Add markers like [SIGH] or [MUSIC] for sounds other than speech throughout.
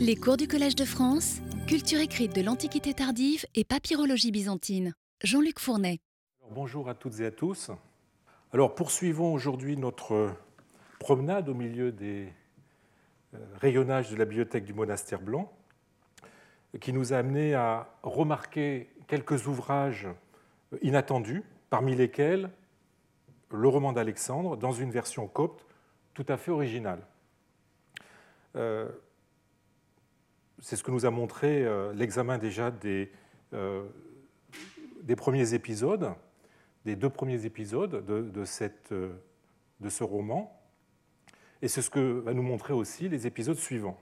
Les cours du Collège de France, culture écrite de l'Antiquité tardive et papyrologie byzantine. Jean-Luc Fournet. bonjour à toutes et à tous. Alors poursuivons aujourd'hui notre promenade au milieu des euh, rayonnages de la bibliothèque du monastère blanc, qui nous a amené à remarquer quelques ouvrages inattendus, parmi lesquels le roman d'Alexandre dans une version copte tout à fait originale. Euh, c'est ce que nous a montré euh, l'examen déjà des, euh, des, premiers épisodes, des deux premiers épisodes de, cette, de ce roman. Et c'est ce que va nous montrer aussi les épisodes suivants.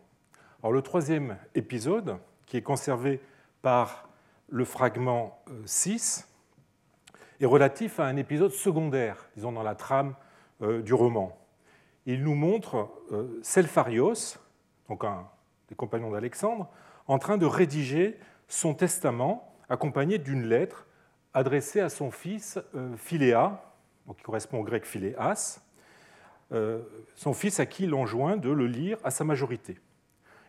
Alors, le troisième épisode, qui est conservé par le fragment 6, est relatif à un épisode secondaire, disons dans la trame du roman. Il nous montre Selpharios, donc un des compagnons d'Alexandre, en train de rédiger son testament accompagné d'une lettre adressée à son fils euh, Philéa, qui correspond au grec Philéas, euh, son fils à qui il enjoint de le lire à sa majorité.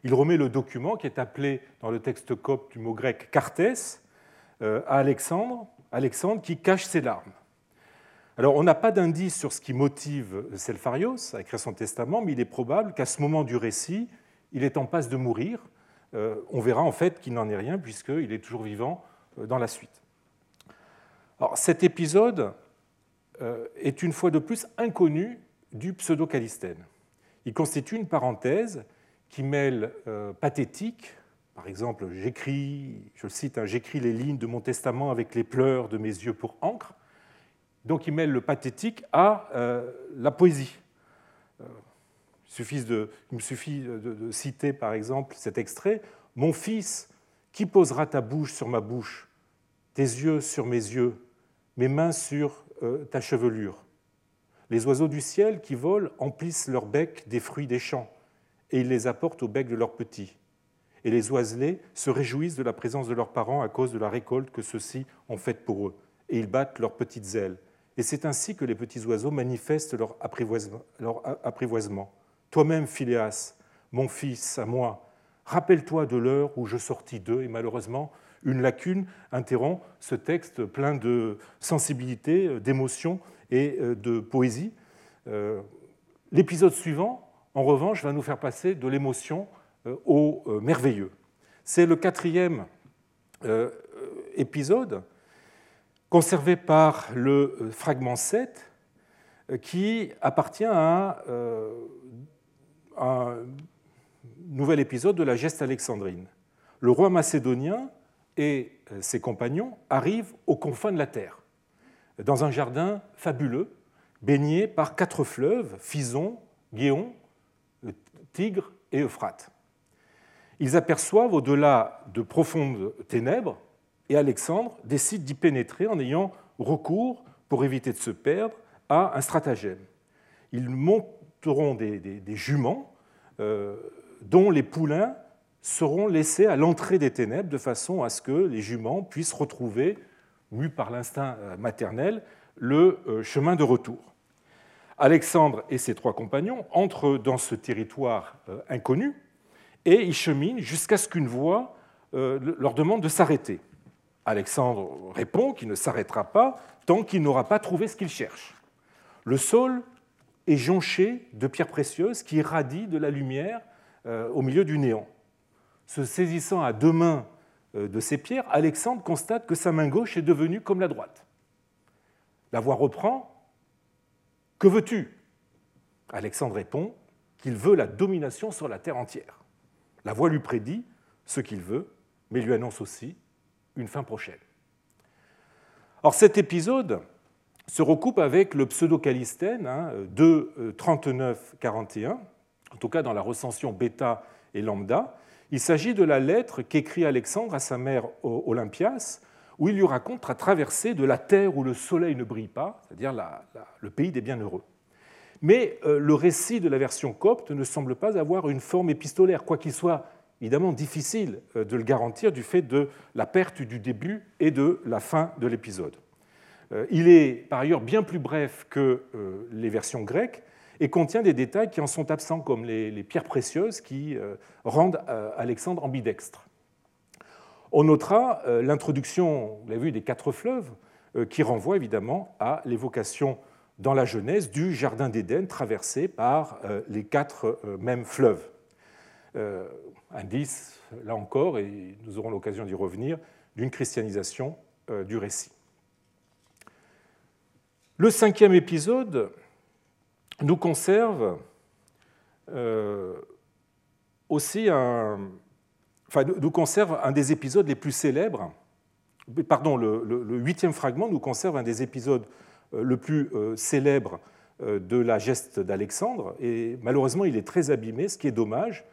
Il remet le document qui est appelé dans le texte copte du mot grec cartès euh, à Alexandre, Alexandre qui cache ses larmes. Alors on n'a pas d'indice sur ce qui motive Selpharios à écrire son testament, mais il est probable qu'à ce moment du récit, il est en passe de mourir. Euh, on verra en fait qu'il n'en est rien puisqu'il est toujours vivant euh, dans la suite. Alors, cet épisode euh, est une fois de plus inconnu du pseudo-calistène. Il constitue une parenthèse qui mêle pathétique, par exemple, j'écris, je cite, hein, j'écris les lignes de mon testament avec les pleurs de mes yeux pour encre. Donc il mêle le pathétique à la poésie. Il, me suffit de, citer par exemple cet extrait. Mon fils, qui posera ta bouche sur ma bouche, tes yeux sur mes yeux, mes mains sur euh, ta chevelure? Les oiseaux du ciel qui volent emplissent leur bec des fruits des champs, et ils les apportent au bec de leurs petits. Et les oiselets se réjouissent de la présence de leurs parents à cause de la récolte que ceux-ci ont faite pour eux, et ils battent leurs petites ailes. Et c'est ainsi que les petits oiseaux manifestent leur apprivoisement. Toi-même, Phileas, mon fils, à moi, rappelle-toi de l'heure où je sortis d'eux, et malheureusement, une lacune interrompt ce texte plein de sensibilité, d'émotion et euh, de poésie. Euh, l'épisode suivant, en revanche, va nous faire passer de l'émotion euh, au merveilleux. C'est le quatrième épisode, conservé par le fragment 7, qui appartient à un nouvel épisode de la geste alexandrine. Le roi macédonien et ses compagnons arrivent aux confins de la terre, dans un jardin fabuleux, baigné par quatre fleuves, Phison, Géon, Tigre et Euphrate. Ils aperçoivent au-delà de profondes ténèbres, et Alexandre décide d'y pénétrer en ayant recours, pour éviter de se perdre, à un stratagème. Il monte des, juments euh, dont les poulains seront laissés à l'entrée des ténèbres de façon à ce que les juments puissent retrouver, mus par l'instinct euh, maternel, le euh, chemin de retour. Alexandre et ses trois compagnons entrent dans ce territoire inconnu et ils cheminent jusqu'à ce qu'une voix leur demande de s'arrêter. Alexandre répond qu'il ne s'arrêtera pas tant qu'il n'aura pas trouvé ce qu'il cherche. Le sol est jonché de pierres précieuses qui irradient de la lumière euh, au milieu du néant. Se saisissant à deux mains euh, de ces pierres, Alexandre constate que sa main gauche est devenue comme la droite. La voix reprend Que veux-tu? Alexandre répond qu'il veut la domination sur la terre entière. La voix lui prédit ce qu'il veut, mais lui annonce aussi une fin prochaine. Or cet épisode se recoupe avec le pseudo-calistène hein, de 39-41, euh, en tout cas dans la recension bêta et lambda. Il s'agit de la lettre qu'écrit Alexandre à sa mère Olympias, où il lui raconte la traversée de la terre où le soleil ne brille pas, c'est-à-dire le pays des bienheureux. Mais euh, le récit de la version copte ne semble pas avoir une forme épistolaire, quoiqu'il soit évidemment difficile euh, de le garantir du fait de la perte du début et de la fin de l'épisode. Euh, il est par ailleurs bien plus bref que euh, les versions grecques et contient des détails qui en sont absents, comme les, pierres précieuses qui euh, rendent Alexandre ambidextre. On notera l'introduction, vous l'avez vu, des quatre fleuves, qui renvoie évidemment à l'évocation dans la Genèse du Jardin d'Éden traversé par les quatre mêmes fleuves. Indice, là encore, et nous aurons l'occasion d'y revenir, d'une christianisation du récit. Le cinquième épisode nous conserve euh, aussi un, enfin, nous conserve un des épisodes les plus célèbres. Pardon, le, huitième fragment nous conserve un des épisodes euh, le plus euh, célèbre de la geste d'Alexandre, et malheureusement il est très abîmé, ce qui est dommage,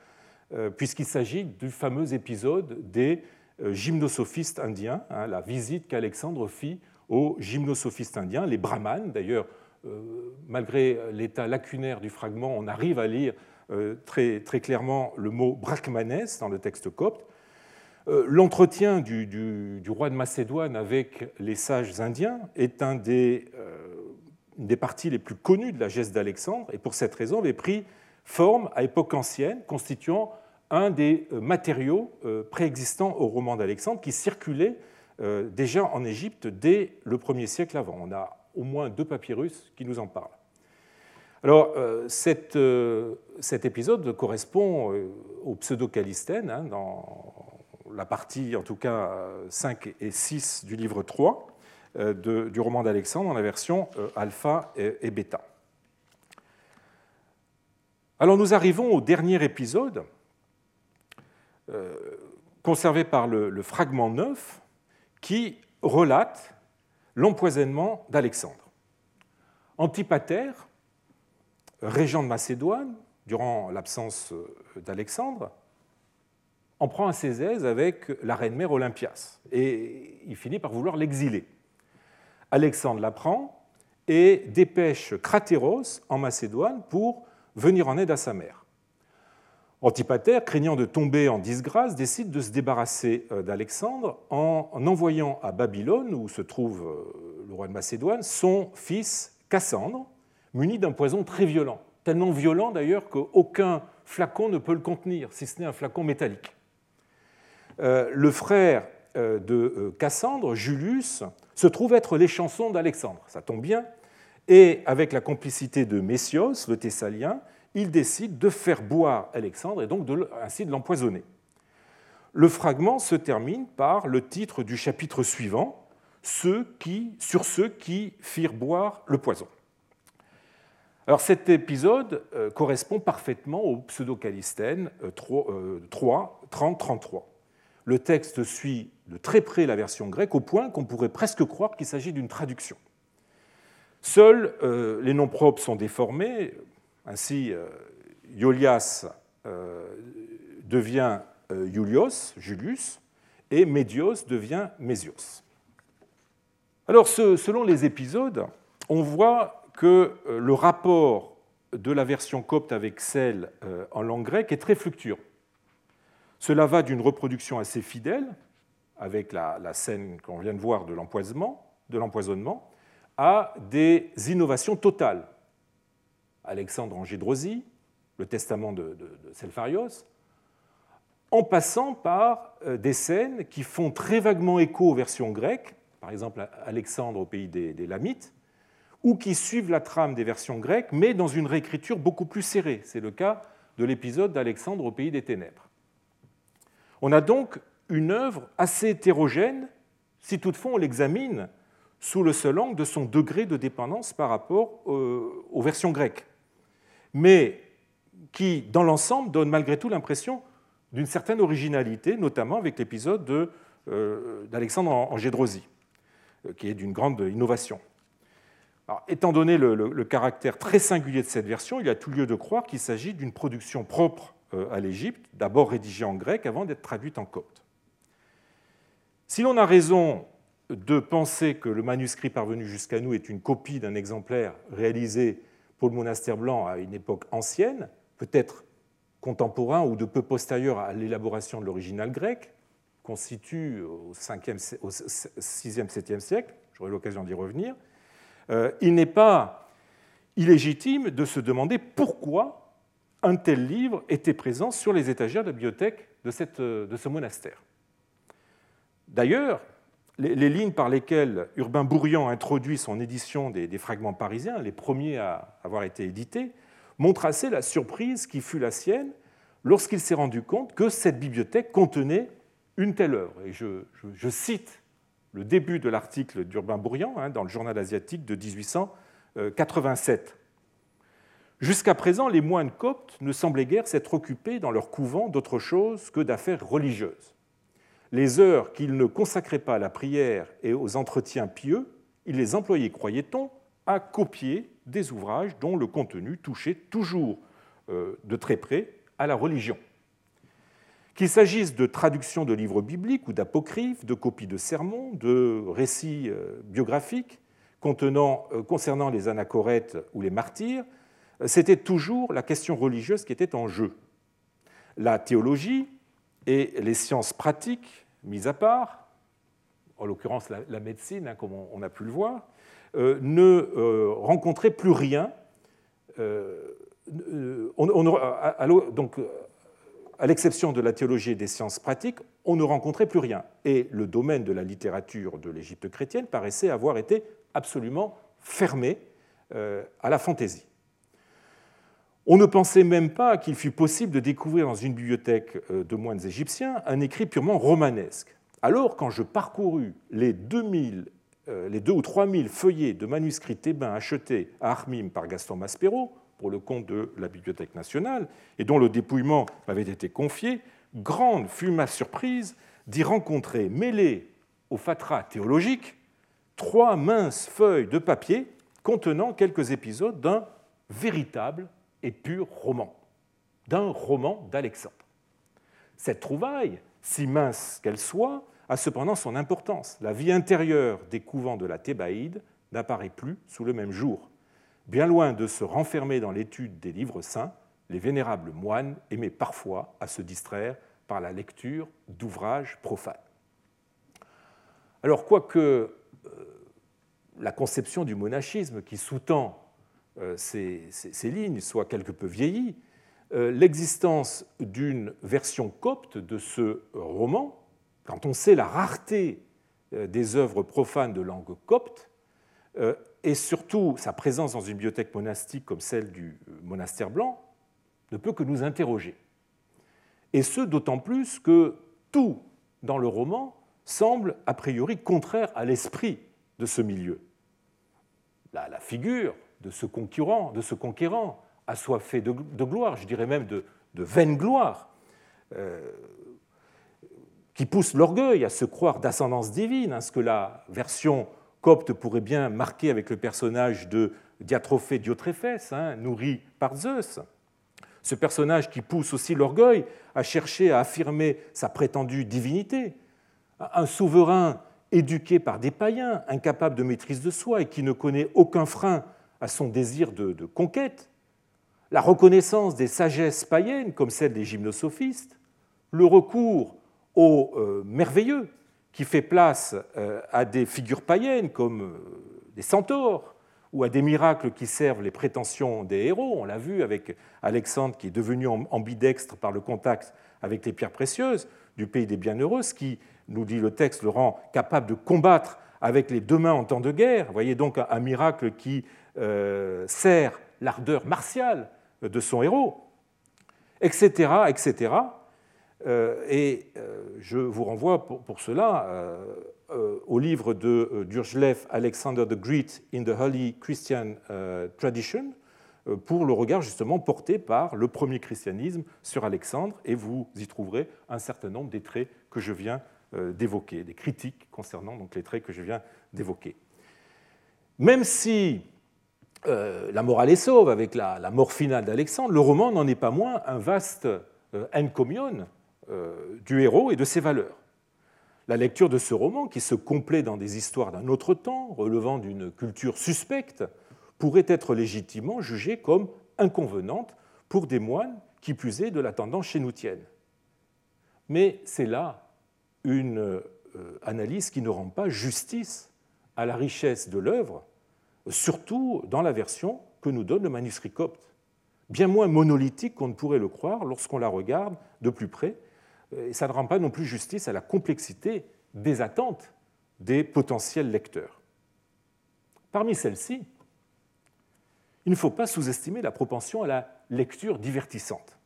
puisqu'il s'agit du fameux épisode des gymnosophistes indiens, hein, la visite qu'Alexandre fit aux gymnosophistes indiens, les brahmanes d'ailleurs euh, malgré l'état lacunaire du fragment, on arrive à lire euh, très, clairement le mot brachmanès dans le texte copte. Euh, l'entretien du, roi de Macédoine avec les sages indiens est un des, une des parties les plus connues de la geste d'Alexandre, et pour cette raison avait pris forme à époque ancienne, constituant un des matériaux préexistants au roman d'Alexandre qui circulait déjà en Égypte dès le 1er siècle avant. On a au moins deux papyrus qui nous en parlent. Alors, euh, euh, cet épisode correspond euh, au pseudo-calistène, hein, dans la partie, en tout cas, 5 et 6 du livre 3 du roman d'Alexandre, dans la version alpha et, bêta. Alors, nous arrivons au dernier épisode, conservé par le, le fragment 9, qui relate l'empoisonnement d'Alexandre. Antipater, régent de Macédoine, durant l'absence d'Alexandre, en prend ses aises avec la reine mère Olympias et il finit par vouloir l'exiler. Alexandre l'apprend et dépêche Cratéros en Macédoine pour venir en aide à sa mère. Antipater, craignant de tomber en disgrâce, décide de se débarrasser euh, d'Alexandre en envoyant à Babylone, où se trouve euh, le roi de Macédoine, son fils Cassandre, muni d'un poison très violent, tellement violent d'ailleurs qu'aucun flacon ne peut le contenir, si ce n'est un flacon métallique. Euh, le frère de Cassandre, Julius, se trouve être les chansons d'Alexandre, ça tombe bien, et avec la complicité de Messios, le Thessalien, il décide de faire boire Alexandre et donc ainsi de l'empoisonner. Le fragment se termine par le titre du chapitre suivant, ceux qui, sur ceux qui firent boire le poison. Alors cet épisode euh, correspond parfaitement au pseudo-calistène 3, 30, 33. Le texte suit de très près la version grecque au point qu'on pourrait presque croire qu'il s'agit d'une traduction. Seuls euh, les noms propres sont déformés, ainsi, euh, Iolias euh, devient Iulios, euh, Julius, et Médios devient Mésios. Alors, selon les épisodes, on voit que le rapport de la version copte avec celle en langue grecque est très fluctuant. Cela va d'une reproduction assez fidèle, avec la scène qu'on vient de voir de l'empoisonnement, à des innovations totales, Alexandre en Gédrosie, le testament de, Selpharios, en passant par euh, des scènes qui font très vaguement écho aux versions grecques, par exemple Alexandre au pays des, Lamites, ou qui suivent la trame des versions grecques, mais dans une réécriture beaucoup plus serrée. C'est le cas de l'épisode d'Alexandre au pays des Ténèbres. On a donc une œuvre assez hétérogène, si toutefois on l'examine sous le seul angle de son degré de dépendance par rapport euh, aux versions grecques mais qui, dans l'ensemble, donne malgré tout l'impression d'une certaine originalité, notamment avec l'épisode euh, d'Alexandre en Gédrosie, euh, qui est d'une grande innovation. étant donné le, caractère très singulier de cette version, il y a tout lieu de croire qu'il s'agit d'une production propre euh, à l'Égypte, d'abord rédigée en grec avant d'être traduite en copte. Si l'on a raison de penser que le manuscrit parvenu jusqu'à nous est une copie d'un exemplaire réalisé pour le monastère blanc à une époque ancienne, peut-être contemporain ou de peu postérieur à l'élaboration de l'original grec, constitue au, 5e, au 6e, 7e siècle, j'aurai l'occasion d'y revenir, euh, il n'est pas, illégitime de se demander pourquoi un tel livre était présent sur les étagères de la bibliothèque de, ce monastère. D'ailleurs, les, lignes par lesquelles Urbain Bourriand introduit son édition des, fragments parisiens, les premiers à avoir été édités, montrent assez la surprise qui fut la sienne lorsqu'il s'est rendu compte que cette bibliothèque contenait une telle œuvre. Et je, cite le début de l'article d'Urbain Bourriand hein, dans le journal asiatique de 1887. Jusqu'à présent, les moines coptes ne semblaient guère s'être occupés dans leur couvent d'autre chose que d'affaires religieuses. Les heures qu'ils ne consacraient pas à la prière et aux entretiens pieux, ils les employaient, croyait-on, à copier des ouvrages dont le contenu touchait toujours euh, de très près à la religion. Qu'il s'agisse de traductions de livres bibliques ou d'apocryphes, de copies de sermons, de récits euh, biographiques euh, concernant les anachorètes ou les martyrs, c'était toujours la question religieuse qui était en jeu. La théologie et les sciences pratiques, mises à part, en l'occurrence la, médecine, hein, comme on a pu le voir, euh, ne rencontraient plus rien. donc, à l'exception de la théologie et des sciences pratiques, on ne rencontrait plus rien. Et le domaine de la littérature de l'Égypte chrétienne paraissait avoir été absolument fermé euh, à la fantaisie. On ne pensait même pas qu'il fût possible de découvrir dans une bibliothèque euh, de moines égyptiens un écrit purement romanesque. Alors, quand je parcourus les 2000, euh, les 2 ou 3000 feuillets de manuscrits thébains achetés à Armim par Gaston Maspero, pour le compte de la Bibliothèque nationale, et dont le dépouillement m'avait été confié, grande fut ma surprise d'y rencontrer, mêlées au fatras théologique, trois minces feuilles de papier contenant quelques épisodes d'un véritable et pur roman, d'un roman d'Alexandre. Cette trouvaille, si mince qu'elle soit, a cependant son importance. La vie intérieure des couvents de la Thébaïde n'apparaît plus sous le même jour. Bien loin de se renfermer dans l'étude des livres saints, les vénérables moines aimaient parfois à se distraire par la lecture d'ouvrages profanes. Alors, quoique euh, la conception du monachisme qui sous-tend euh, ces, lignes soit quelque peu vieillie, euh, l'existence d'une version copte de ce roman, quand on sait la rareté des œuvres profanes de langue copte, et surtout sa présence dans une bibliothèque monastique comme celle du euh, monastère blanc, ne peut que nous interroger. Et ce, d'autant plus que tout dans le roman semble a priori contraire à l'esprit de ce milieu. La, figure de ce concurrent, de ce conquérant, assoiffé de, de gloire, je dirais même de, vaine gloire, euh, qui pousse l'orgueil à se croire d'ascendance divine, hein, ce que la version Copte pourrait bien marquer avec le personnage de Diatrophée Diotréphès, hein, nourri par Zeus. Ce personnage qui pousse aussi l'orgueil à chercher à affirmer sa prétendue divinité. Un souverain éduqué par des païens, incapable de maîtrise de soi et qui ne connaît aucun frein à son désir de, conquête. La reconnaissance des sagesses païennes, comme celle des gymnosophistes. Le recours au euh, merveilleux, qui fait place euh, à des figures païennes comme euh, des centaures ou à des miracles qui servent les prétentions des héros. On l'a vu avec Alexandre qui est devenu ambidextre par le contact avec les pierres précieuses du pays des bienheureux, ce qui, nous dit le texte, le rend capable de combattre avec les deux mains en temps de guerre. Vous voyez donc un miracle qui euh, sert l'ardeur martiale de son héros, etc., etc. Euh, et euh, je vous renvoie pour, cela euh, au livre de Durjlev Alexander the Great in the Holy Christian Tradition, pour le regard justement porté par le premier christianisme sur Alexandre, et vous y trouverez un certain nombre des traits que je viens d'évoquer, des critiques concernant donc les traits que je viens d'évoquer. Même si la morale est sauve avec la, mort finale d'Alexandre, le roman n'en est pas moins un vaste encomion euh, du héros et de ses valeurs. La lecture de ce roman, qui se complaît dans des histoires d'un autre temps, relevant d'une culture suspecte, pourrait être légitimement jugée comme inconvenante pour des moines qui plus est de la tendance chénoutienne. Mais c'est là une euh, analyse qui ne rend pas justice à la richesse de l'œuvre, surtout dans la version que nous donne le manuscrit copte, bien moins monolithique qu'on ne pourrait le croire lorsqu'on la regarde de plus près, et ça ne rend pas non plus justice à la complexité des attentes des potentiels lecteurs. Parmi celles-ci, il ne faut pas sous-estimer la propension à la lecture divertissante.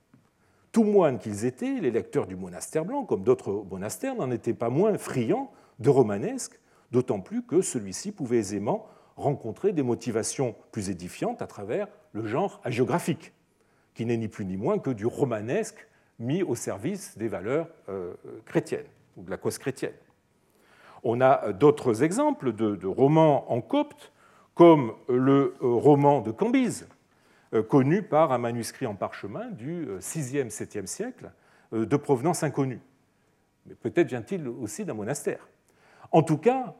Tout moines qu'ils étaient, les lecteurs du monastère blanc, comme d'autres monastères, n'en étaient pas moins friands de romanesque, d'autant plus que celui-ci pouvait aisément rencontrer des motivations plus édifiantes à travers le genre hagiographique, qui n'est ni plus ni moins que du romanesque mis au service des valeurs euh, chrétiennes ou de la cause chrétienne. On a d'autres exemples de, romans en copte, comme le euh, roman de Cambyse, euh, connu par un manuscrit en parchemin du 6e, 7e siècle, de provenance inconnue. Mais peut-être vient-il aussi d'un monastère. En tout cas,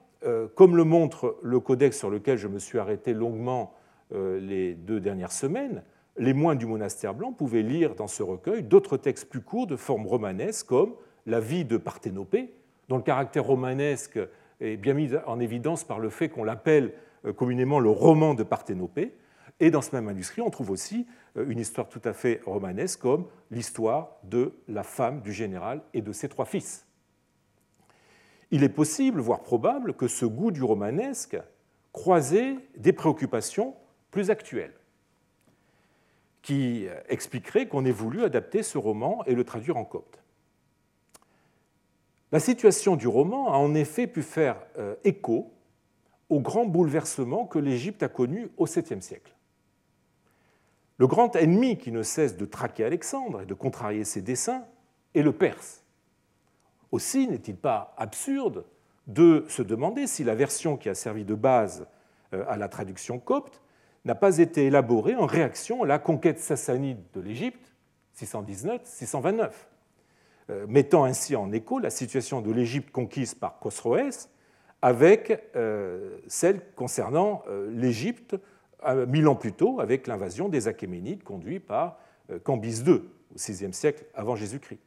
comme le montre le codex sur lequel je me suis arrêté longuement les deux dernières semaines, les moines du monastère blanc pouvaient lire dans ce recueil d'autres textes plus courts de forme romanesque, comme La vie de Parthénopée, dont le caractère romanesque est bien mis en évidence par le fait qu'on l'appelle euh, communément le roman de Parthénopée. Et dans ce même manuscrit, on trouve aussi euh, une histoire tout à fait romanesque, comme l'histoire de la femme du général et de ses trois fils. Il est possible, voire probable, que ce goût du romanesque croisait des préoccupations plus actuelles qui expliquerait qu'on ait voulu adapter ce roman et le traduire en copte. La situation du roman a en effet pu faire euh, écho au grand bouleversement que l'Égypte a connu au 7e siècle. Le grand ennemi qui ne cesse de traquer Alexandre et de contrarier ses desseins est le Perse. Aussi n'est-il pas absurde de se demander si la version qui a servi de base euh, à la traduction copte n'a pas été élaboré en réaction à la conquête sassanide de l'Égypte, 619-629, euh, mettant ainsi en écho la situation de l'Égypte conquise par Khosroès avec euh, celle concernant l'Égypte mille ans plus tôt avec l'invasion des Achéménides conduite par Cambyse II au VIe siècle avant Jésus-Christ.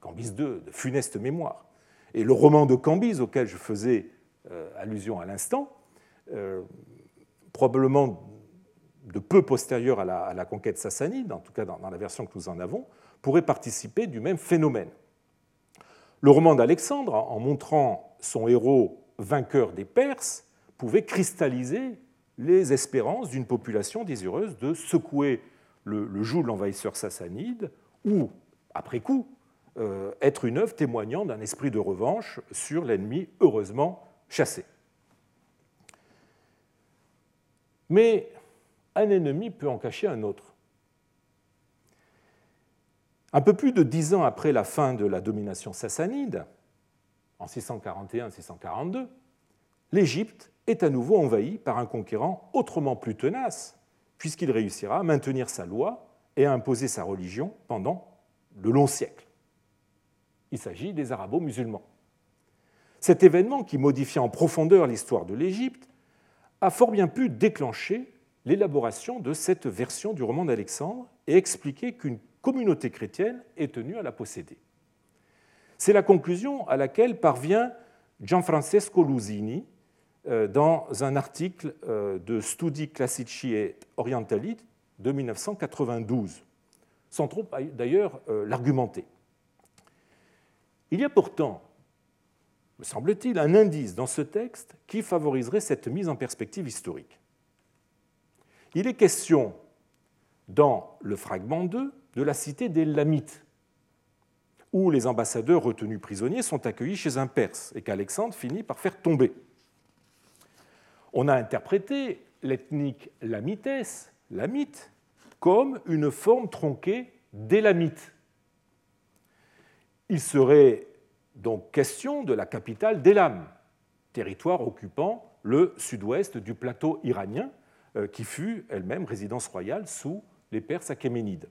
Cambyse II, de funeste mémoire. Et le roman de Cambyse auquel je faisais allusion à l'instant probablement de peu postérieure à la, conquête sassanide, en tout cas dans, la version que nous en avons, pourrait participer du même phénomène. Le roman d'Alexandre, en montrant son héros vainqueur des Perses, pouvait cristalliser les espérances d'une population désireuse de secouer le, joug de l'envahisseur sassanide ou, après coup, euh, être une œuvre témoignant d'un esprit de revanche sur l'ennemi heureusement chassé. Mais un ennemi peut en cacher un autre. Un peu plus de dix ans après la fin de la domination sassanide, en 641-642, l'Égypte est à nouveau envahie par un conquérant autrement plus tenace, puisqu'il réussira à maintenir sa loi et à imposer sa religion pendant de longs siècles. Il s'agit des arabo-musulmans. Cet événement, qui modifie en profondeur l'histoire de l'Égypte, a fort bien pu déclencher l'élaboration de cette version du roman d'Alexandre et expliquer qu'une communauté chrétienne est tenue à la posséder. C'est la conclusion à laquelle parvient Gianfrancesco Lusini euh, dans un article euh, de Studi Classici et Orientali de 1992, sans trop d'ailleurs euh, l'argumenter. Il y a pourtant me semble-t-il, un indice dans ce texte qui favoriserait cette mise en perspective historique. Il est question, dans le fragment 2, de la cité des Lamites, où les ambassadeurs retenus prisonniers sont accueillis chez un Perse et qu'Alexandre finit par faire tomber. On a interprété l'ethnique lamites, lamite, comme une forme tronquée d'élamite. Il serait donc question de la capitale d'Elam, territoire occupant le sud-ouest du plateau iranien, euh, qui fut elle-même résidence royale sous les Perses achéménides.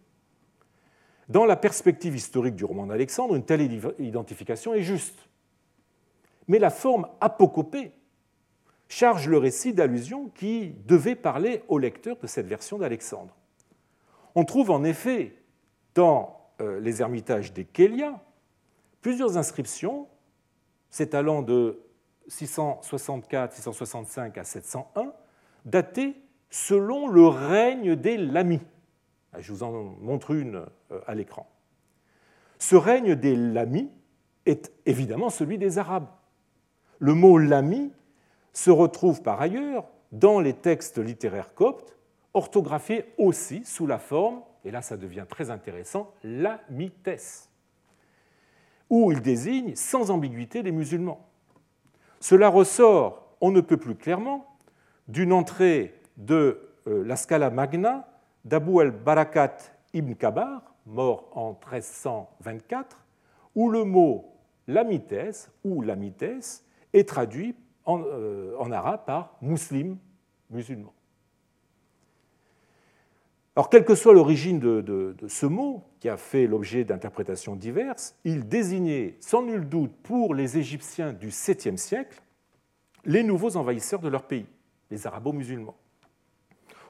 Dans la perspective historique du roman d'Alexandre, une telle identification est juste. Mais la forme apocopée charge le récit d'allusions qui devait parler au lecteur de cette version d'Alexandre. On trouve en effet dans euh, les ermitages des Kélias plusieurs inscriptions s'étalant de 664, 665 à 701, datées selon le règne des Lamis. Je vous en montre une à l'écran. Ce règne des Lamis est évidemment celui des Arabes. Le mot Lami se retrouve par ailleurs dans les textes littéraires coptes, orthographiés aussi sous la forme, et là ça devient très intéressant, lamites, où il désigne sans ambiguïté les musulmans. Cela ressort, on ne peut plus clairement, d'une entrée de euh, la Scala Magna d'Abu al-Barakat ibn Kabar, mort en 1324, où le mot lamites ou lamites est traduit en, euh, arabe par muslim, musulman. Alors, quelle que soit l'origine de, ce mot, qui a fait l'objet d'interprétations diverses, il désignait sans nul doute pour les Égyptiens du 7e siècle les nouveaux envahisseurs de leur pays, les arabo-musulmans.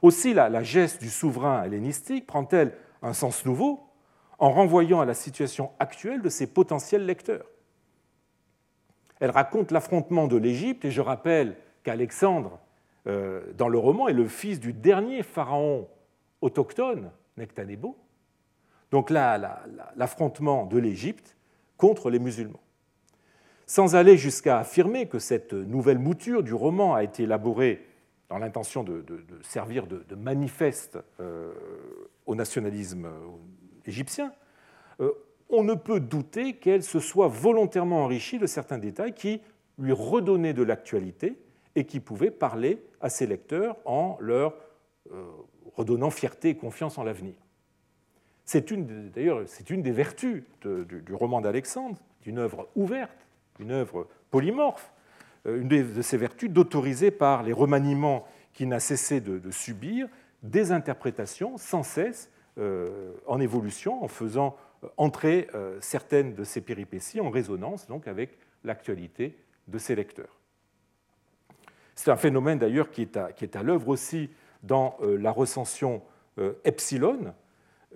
Aussi, la, geste du souverain hellénistique prend-elle un sens nouveau en renvoyant à la situation actuelle de ses potentiels lecteurs. Elle raconte l'affrontement de l'Égypte, et je rappelle qu'Alexandre, euh, dans le roman, est le fils du dernier pharaon autochtone, Nectanebo. Donc là, l'affrontement de l'Égypte contre les musulmans. Sans aller jusqu'à affirmer que cette nouvelle mouture du roman a été élaborée dans l'intention de, servir de, manifeste euh, au nationalisme égyptien, euh, on ne peut douter qu'elle se soit volontairement enrichie de certains détails qui lui redonnaient de l'actualité et qui pouvaient parler à ses lecteurs en leur euh, redonnant fierté et confiance en l'avenir. C'est une, d'ailleurs, c'est une des vertus du, roman d'Alexandre, d'une œuvre ouverte, une œuvre polymorphe, euh, une de ses vertus d'autoriser par les remaniements qu'il n'a cessé de, subir des interprétations sans cesse euh, en évolution, en faisant euh, entrer certaines de ces péripéties en résonance donc avec l'actualité de ses lecteurs. C'est un phénomène d'ailleurs qui est à, l'œuvre aussi dans la recension epsilon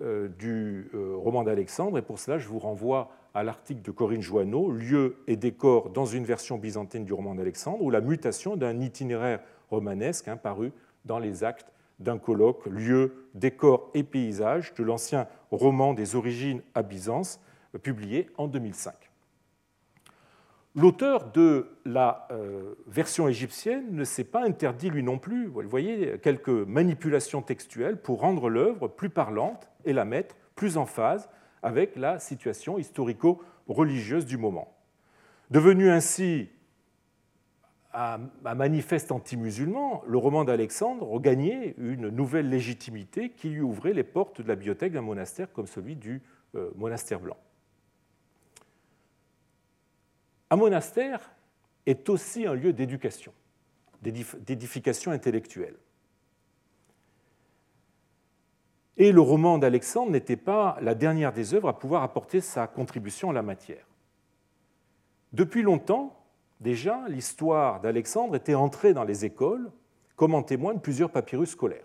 du roman d'Alexandre, et pour cela je vous renvoie à l'article de Corinne Joanneau, Lieu et décor dans une version byzantine du roman d'Alexandre, ou la mutation d'un itinéraire romanesque hein, paru dans les actes d'un colloque Lieu, décor et paysage de l'ancien roman des origines à Byzance, publié en 2005. L'auteur de la euh, version égyptienne ne s'est pas interdit lui non plus, vous voyez, quelques manipulations textuelles pour rendre l'œuvre plus parlante et la mettre plus en phase avec la situation historico-religieuse du moment. Devenu ainsi à, manifeste anti-musulman, le roman d'Alexandre regagnait une nouvelle légitimité qui lui ouvrait les portes de la bibliothèque d'un monastère comme celui du euh, monastère blanc. Un monastère est aussi un lieu d'éducation, d'édification intellectuelle. Et le roman d'Alexandre n'était pas la dernière des œuvres à pouvoir apporter sa contribution à la matière. Depuis longtemps, Déjà, l'histoire d'Alexandre était entrée dans les écoles, comme en témoignent plusieurs papyrus scolaires.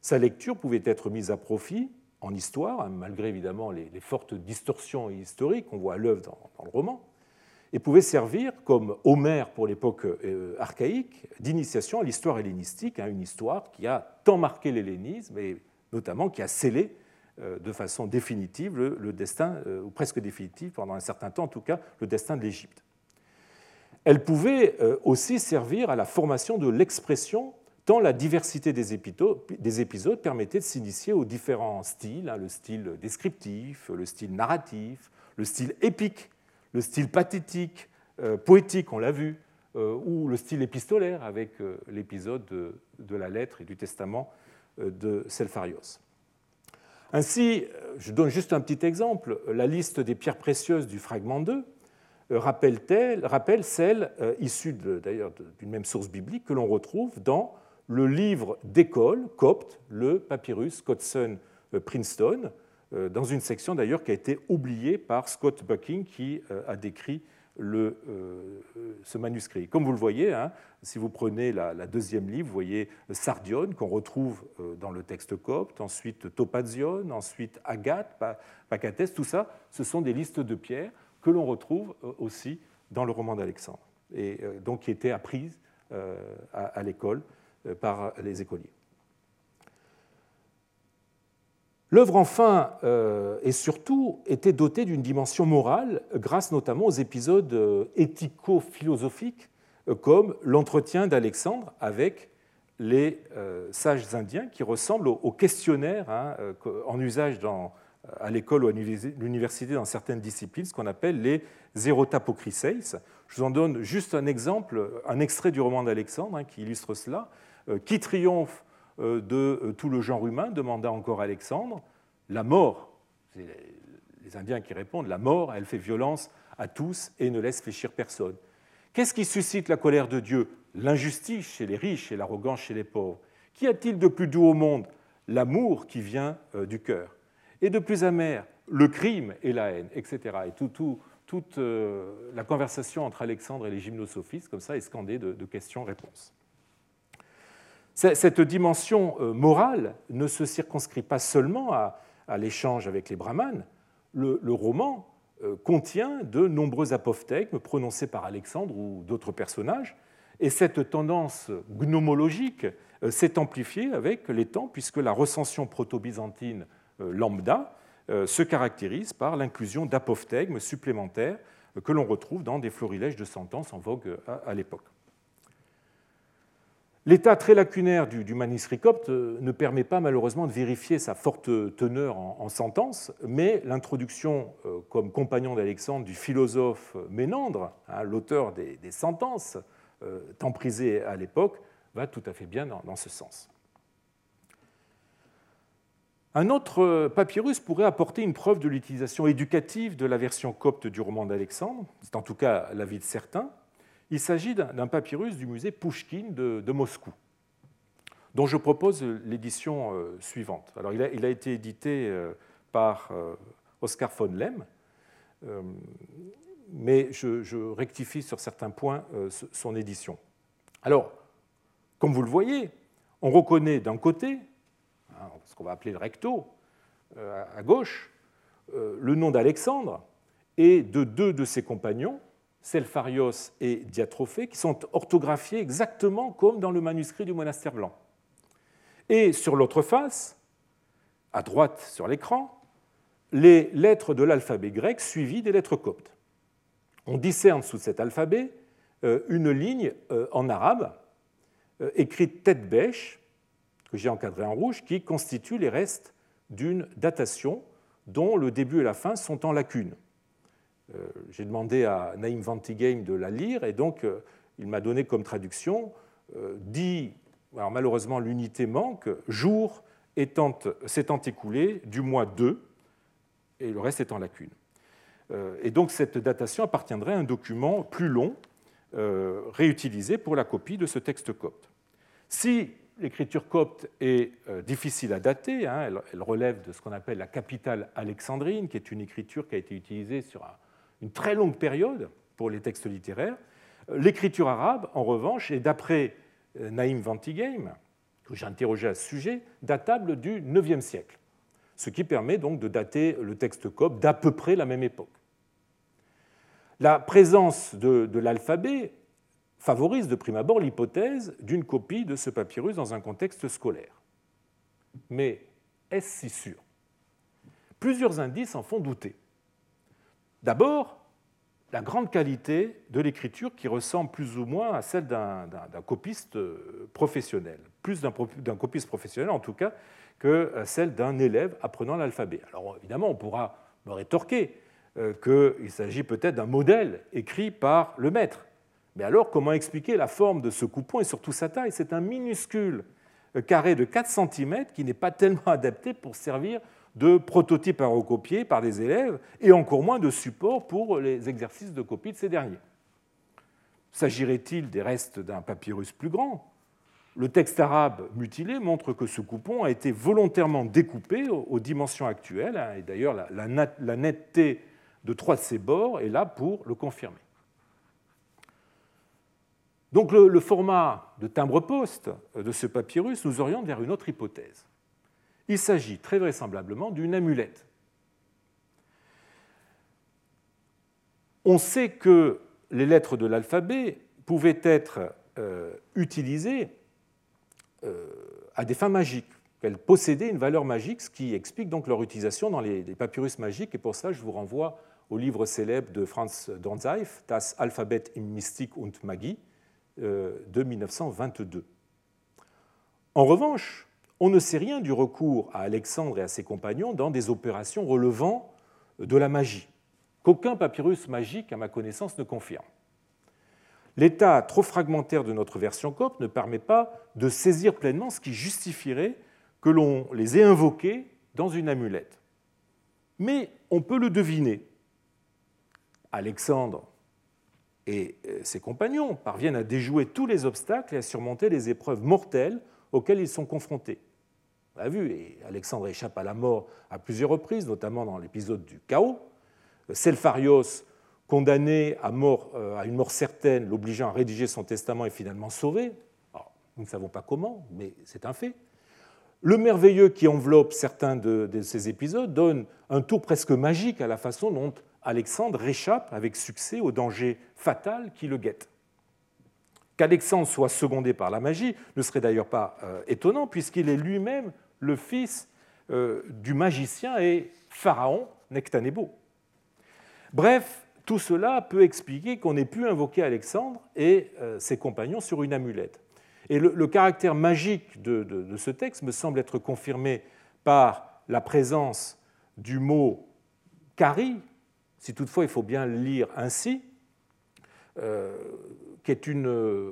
Sa lecture pouvait être mise à profit en histoire, hein, malgré évidemment les, fortes distorsions historiques qu'on voit à l'œuvre dans, le roman, et pouvait servir, comme Homère pour l'époque euh, archaïque, d'initiation à l'histoire hellénistique, hein, une histoire qui a tant marqué l'hellénisme et notamment qui a scellé euh, de façon définitive le, destin, euh, ou presque définitive pendant un certain temps en tout cas, le destin de l'Égypte. Elle pouvait aussi servir à la formation de l'expression, tant la diversité des épisodes, permettait de s'initier aux différents styles, hein, le style descriptif, le style narratif, le style épique, le style pathétique, euh, poétique, on l'a vu, euh, ou le style épistolaire avec l'épisode de, la lettre et du testament de Selpharios. Ainsi, je donne juste un petit exemple, la liste des pierres précieuses du fragment 2 euh, rappelle, celle euh, issue d'ailleurs d'une même source biblique que l'on retrouve dans le livre d'école copte, le papyrus Codson euh, Princeton, dans une section d'ailleurs qui a été oubliée par Scott Bucking qui a décrit le, ce manuscrit. Comme vous le voyez, hein, si vous prenez la, deuxième livre, vous voyez Sardione qu'on retrouve dans le texte copte, ensuite Topazion, ensuite Agathe, Pacates, tout ça, ce sont des listes de pierres que l'on retrouve euh, aussi dans le roman d'Alexandre, et euh, donc qui était apprise euh, à l'école par les écoliers. L'œuvre, enfin, et surtout, était dotée d'une dimension morale, grâce notamment aux épisodes éthico-philosophiques, comme l'entretien d'Alexandre avec les sages indiens, qui ressemblent aux questionnaires hein, en usage à l'école ou à l'université dans certaines disciplines, ce qu'on appelle les zérotapochryseis. Je vous en donne juste un exemple, un extrait du roman d'Alexandre hein, qui illustre cela. Euh, qui triomphe euh, de euh, tout le genre humain demanda encore Alexandre. La mort. Les Indiens qui répondent la mort, elle fait violence à tous et ne laisse fléchir personne. Qu'est-ce qui suscite la colère de Dieu? L'injustice chez les riches et l'arrogance chez les pauvres. Qu'y a-t-il de plus doux au monde? L'amour qui vient du cœur et de plus amer, le crime et la haine, etc. Et toute euh, la conversation entre Alexandre et les gymnosophistes, comme ça, est scandée de, questions-réponses. Cette dimension euh, morale ne se circonscrit pas seulement à, l'échange avec les brahmanes. Le, roman euh, contient de nombreux apophthegmes prononcés par Alexandre ou d'autres personnages, et cette tendance gnomologique s'est amplifiée avec les temps, puisque la recension proto-byzantine euh, lambda euh, se caractérise par l'inclusion d'apophthegmes supplémentaires euh, que l'on retrouve dans des florilèges de sentences en vogue à l'époque. L'état très lacunaire du, manuscrit copte ne permet pas malheureusement de vérifier sa forte teneur en, sentences, mais l'introduction comme compagnon d'Alexandre du philosophe Ménandre, hein, l'auteur des, sentences, tant prisé à l'époque, va tout à fait bien dans ce sens. Un autre papyrus pourrait apporter une preuve de l'utilisation éducative de la version copte du roman d'Alexandre, c'est en tout cas l'avis de certains. Il s'agit d'un papyrus du musée Pouchkine de, Moscou, dont je propose l'édition euh, suivante. Alors, il, a, été édité euh, par euh, Oscar von Lem, mais je, je, rectifie sur certains points son édition. Alors, comme vous le voyez, on reconnaît d'un côté Hein, ce qu'on va appeler le recto, à gauche, le nom d'Alexandre et de deux de ses compagnons, Selpharios et Diatrophée, qui sont orthographiés exactement comme dans le manuscrit du monastère blanc. Et sur l'autre face, à droite sur l'écran, les lettres de l'alphabet grec suivies des lettres coptes. On discerne sous cet alphabet euh, une ligne en arabe écrite tête bêche que j'ai encadré en rouge, qui constituent les restes d'une datation dont le début et la fin sont en lacune. Euh, j'ai demandé à Naïm Vantigame de la lire et donc euh, il m'a donné comme traduction euh, dit, alors malheureusement l'unité manque, jour s'étant écoulé du mois 2 et le reste est en lacune. Et donc cette datation appartiendrait à un document plus long réutilisé pour la copie de ce texte copte. Si l'écriture copte est difficile à dater. Hein. elle, relève de ce qu'on appelle la capitale alexandrine, qui est une écriture qui a été utilisée sur une très longue période pour les textes littéraires. Euh, l'écriture arabe, en revanche, est d'après euh, Naïm Vantigame, que j'ai interrogé à ce sujet, datable du IXe siècle, ce qui permet donc de dater le texte copte d'à peu près la même époque. La présence de l'alphabet favorise de prime abord l'hypothèse d'une copie de ce papyrus dans un contexte scolaire. Mais est-ce si sûr? Plusieurs indices en font douter. D'abord, la grande qualité de l'écriture qui ressemble plus ou moins à celle d'un copiste euh, professionnel, plus d'un copiste professionnel en tout cas que celle d'un élève apprenant l'alphabet. Alors évidemment, on pourra me rétorquer euh, qu'il s'agit peut-être d'un modèle écrit par le maître. Mais alors, comment expliquer la forme de ce coupon et surtout sa taille? C'est un minuscule carré de 4 cm qui n'est pas tellement [LAUGHS] adapté pour servir de prototype à recopier par des élèves et encore moins de support pour les exercices de copie de ces derniers. S'agirait-il des restes d'un papyrus plus grand? Le texte arabe mutilé montre que ce coupon a été volontairement découpé aux dimensions actuelles, hein, et d'ailleurs la netteté de trois de ses bords est là pour le confirmer. Donc le, format de timbre-poste de ce papyrus nous oriente vers une autre hypothèse. Il s'agit très vraisemblablement d'une amulette. On sait que les lettres de l'alphabet pouvaient être euh, utilisées à des fins magiques, qu'elles possédaient une valeur magique, ce qui explique donc leur utilisation dans les, papyrus magiques. Et pour ça, je vous renvoie au livre célèbre de Franz Dornzeif, Das Alphabet im Mystik und Magie, de 1922. En revanche, on ne sait rien du recours à Alexandre et à ses compagnons dans des opérations relevant de la magie, qu'aucun papyrus magique, à ma connaissance, ne confirme. L'état trop fragmentaire de notre version copte ne permet pas de saisir pleinement ce qui justifierait que l'on les ait invoqués dans une amulette. Mais on peut le deviner. Alexandre et euh, ses compagnons parviennent à déjouer tous les obstacles et à surmonter les épreuves mortelles auxquelles ils sont confrontés. Vu, et Alexandre échappe à la mort à plusieurs reprises, notamment dans l'épisode du chaos. Selpharios, condamné à, mort, euh, à une mort certaine, l'obligeant à rédiger son testament, est finalement sauvé. nous ne savons pas comment, mais c'est un fait. Le merveilleux qui enveloppe certains de, de, ces épisodes donne un tour presque magique à la façon dont Alexandre échappe avec succès au danger fatal qui le guette. Qu'Alexandre soit secondé par la magie ne serait d'ailleurs pas euh, étonnant, puisqu'il est lui-même le fils euh, du magicien et pharaon Nectanebo. Bref, tout cela peut expliquer qu'on ait pu invoquer Alexandre et euh, ses compagnons sur une amulette. Et le, caractère magique de, ce texte me semble être confirmé par la présence du mot kari, si toutefois il faut bien le lire ainsi, euh, une,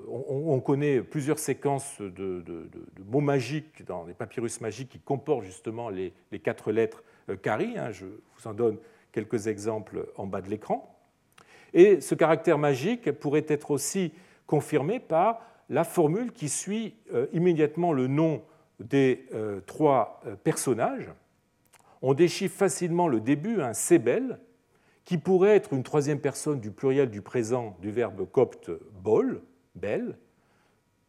on, connaît plusieurs séquences de, mots magiques dans les papyrus magiques qui comportent justement les, quatre lettres kari. Euh, hein, je vous en donne quelques exemples en bas de l'écran. Et ce caractère magique pourrait être aussi confirmé par la formule qui suit euh, immédiatement le nom des euh, trois euh, personnages. On déchiffre facilement le début, un sebel, qui pourrait être une troisième personne du pluriel du présent du verbe copte bol, bel,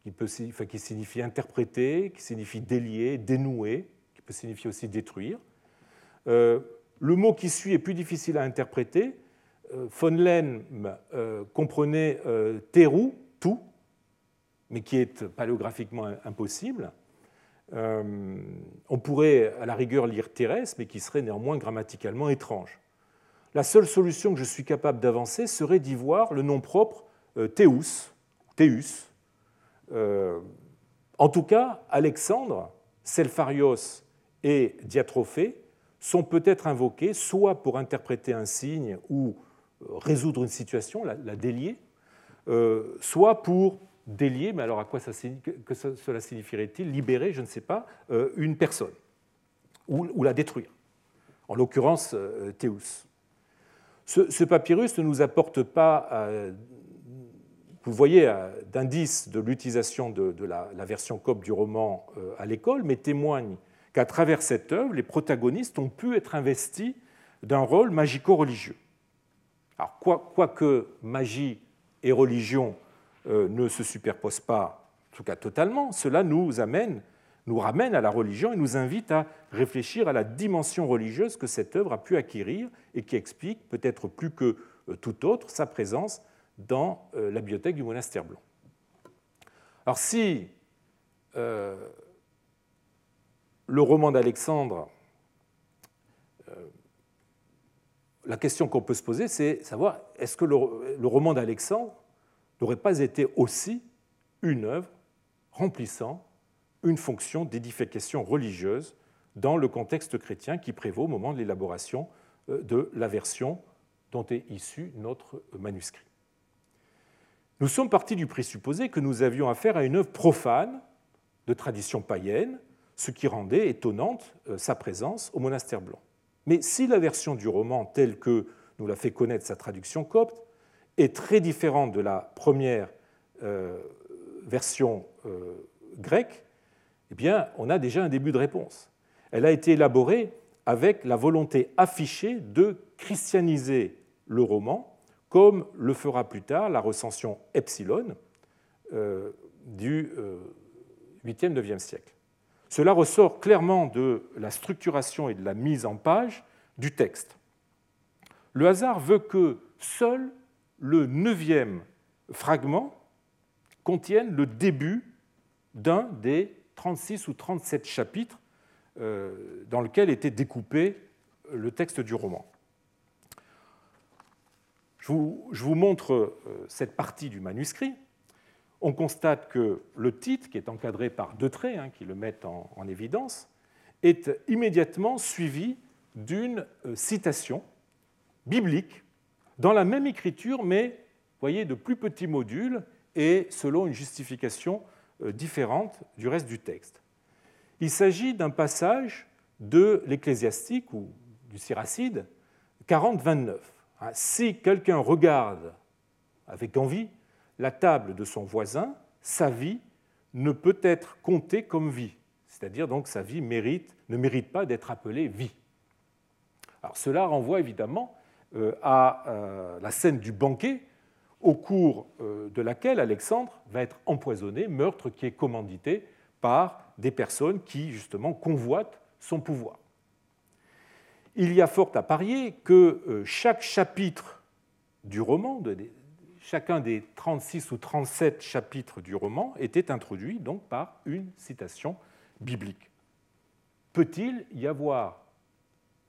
qui, peut, signifie interpréter, qui signifie délier, dénouer, qui peut signifier aussi détruire. le mot qui suit est plus difficile à interpréter. von Lem comprenait terou, tout, mais qui est paléographiquement impossible. Euh, on pourrait à la rigueur lire Thérèse, mais qui serait néanmoins grammaticalement étrange. La seule solution que je suis capable d'avancer serait d'y voir le nom propre euh, Théus, Théus. Euh, en tout cas, Alexandre, Selpharios et Diatrophée sont peut-être invoqués soit pour interpréter un signe ou résoudre une situation, la, délier, soit pour délier, mais alors à quoi cela signifierait-il Libérer, je ne sais pas, euh, une personne ou, la détruire. En l'occurrence, euh, Théus. Ce, papyrus ne nous apporte pas, euh, vous voyez, d'indices de l'utilisation de, la, version copte du roman à l'école, mais témoigne qu'à travers cette œuvre, les protagonistes ont pu être investis d'un rôle magico-religieux. Alors, quoique magie et religion euh, ne se superposent pas, en tout cas totalement, cela nous amène, nous ramène à la religion et nous invite à réfléchir à la dimension religieuse que cette œuvre a pu acquérir et qui explique, peut-être plus que euh, tout autre, sa présence dans euh, la bibliothèque du monastère blanc. Alors si le roman d'Alexandre, la question qu'on peut se poser, c'est savoir est-ce que le roman d'Alexandre n'aurait pas été aussi une œuvre remplissant une fonction d'édification religieuse dans le contexte chrétien qui prévaut au moment de l'élaboration euh, de la version dont est issu notre manuscrit. Nous sommes partis du présupposé que nous avions affaire à une œuvre profane de tradition païenne, ce qui rendait étonnante euh, sa présence au monastère blanc. Mais si la version du roman telle que nous l'a fait connaître sa traduction copte est très différente de la première euh, version grecque, eh bien, on a déjà un début de réponse. Elle a été élaborée avec la volonté affichée de christianiser le roman, comme le fera plus tard la recension Epsilon euh, du 8e, 9e siècle. Cela ressort clairement de la structuration et de la mise en page du texte. Le hasard veut que seul le neuvième fragment contienne le début d'un des 36 ou 37 chapitres dans lesquels était découpé le texte du roman. Je vous, montre cette partie du manuscrit. On constate que le titre, qui est encadré par deux traits hein, qui le mettent en évidence, est immédiatement suivi d'une citation biblique dans la même écriture, mais voyez, de plus petits modules et selon une justification euh, différente du reste du texte. Il s'agit d'un passage de l'Ecclésiastique ou du Siracide 40-29. Hein, si quelqu'un regarde avec envie la table de son voisin, sa vie ne peut être comptée comme vie. C'est-à-dire donc sa vie mérite, ne mérite pas d'être appelée vie. Alors cela renvoie évidemment euh, à euh, la scène du banquet, au cours euh, de laquelle Alexandre va être empoisonné, meurtre qui est commandité par des personnes qui, justement, convoitent son pouvoir. Il y a fort à parier que chaque chapitre du roman, chacun des 36 ou 37 chapitres du roman, était introduit donc par une citation biblique. Peut-il y avoir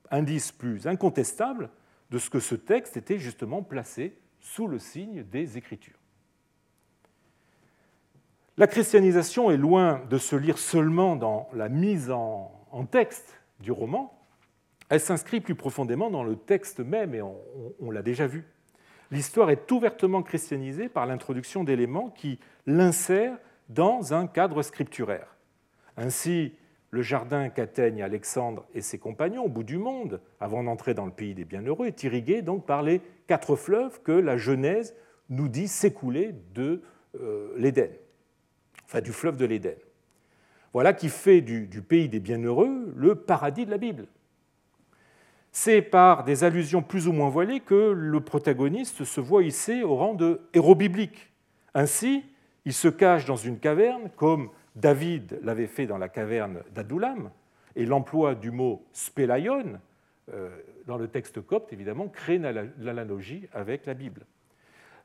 indice plus incontestable de ce que ce texte était justement placé sous le signe des Écritures. La christianisation est loin de se lire seulement dans la mise en, texte du roman, elle s'inscrit plus profondément dans le texte même, et on l'a déjà vu. L'histoire est ouvertement christianisée par l'introduction d'éléments qui l'insèrent dans un cadre scripturaire. Ainsi, le jardin qu'atteignent Alexandre et ses compagnons au bout du monde, avant d'entrer dans le pays des bienheureux, est irrigué donc par les quatre fleuves que la Genèse nous dit s'écouler de euh, l'Éden, enfin du fleuve de l'Éden. Voilà qui fait du, pays des bienheureux le paradis de la Bible. C'est par des allusions plus ou moins voilées que le protagoniste se voit hissé au rang de héros biblique. Ainsi, il se cache dans une caverne comme David l'avait fait dans la caverne d'Adoulam, et l'emploi du mot spélaion euh, dans le texte copte, évidemment, crée l'analogie avec la Bible.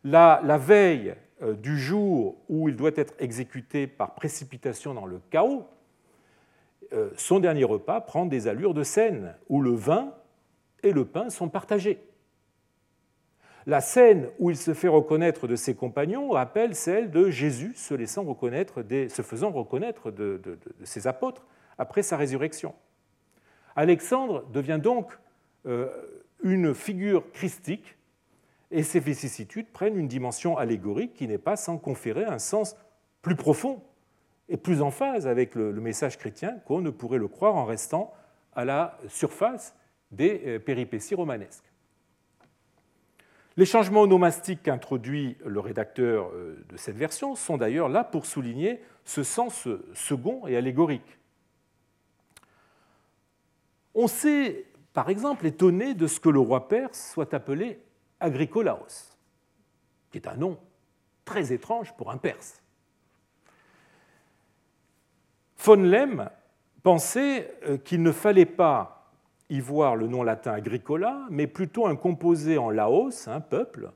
La, veille euh, du jour où il doit être exécuté par précipitation dans le chaos, euh, son dernier repas prend des allures de scène, où le vin et le pain sont partagés. La scène où il se fait reconnaître de ses compagnons rappelle celle de Jésus se, faisant reconnaître de, ses apôtres après sa résurrection. Alexandre devient donc euh, une figure christique et ses vicissitudes prennent une dimension allégorique qui n'est pas sans conférer un sens plus profond et plus en phase avec le, message chrétien qu'on ne pourrait le croire en restant à la surface des euh, péripéties romanesques. Les changements onomastiques qu'introduit le rédacteur euh, de cette version sont d'ailleurs là pour souligner ce sens second et allégorique. On s'est, par exemple, étonné de ce que le roi perse soit appelé Agricolaos, qui est un nom très étrange pour un perse. Von Lem pensait euh, qu'il ne fallait pas y voir le nom latin agricola, mais plutôt un composé en laos, un peuple,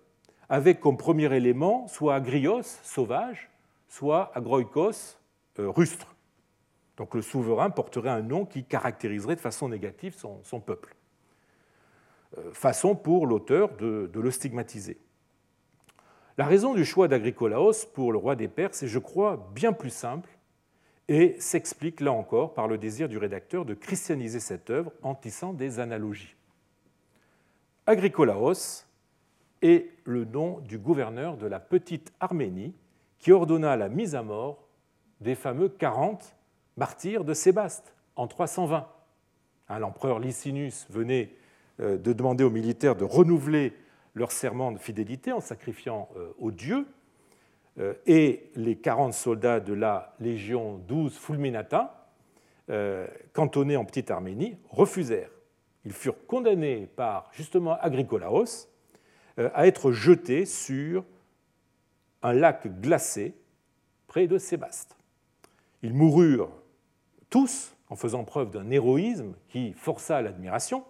avec comme premier élément soit agrios, sauvage, soit agroikos, euh, rustre. Donc le souverain porterait un nom qui caractériserait de façon négative son, peuple. Euh, façon pour l'auteur de, de, le stigmatiser. La raison du choix d'agricolaos pour le roi des Perses est, je crois, bien plus simple et s'explique là encore par le désir du rédacteur de christianiser cette œuvre en tissant des analogies. Agricolaos est le nom du gouverneur de la petite Arménie qui ordonna la mise à mort des fameux 40 martyrs de Sébaste en 320. Hein, l'empereur Licinius venait euh, de demander aux militaires de renouveler leur serment de fidélité en sacrifiant euh, aux dieux et les 40 soldats de la Légion 12 Fulminata, euh, cantonnés en Petite Arménie, refusèrent. Ils furent condamnés par justement Agricolaos euh, à être jetés sur un lac glacé près de Sébaste. Ils moururent tous en faisant preuve d'un héroïsme qui força l'admiration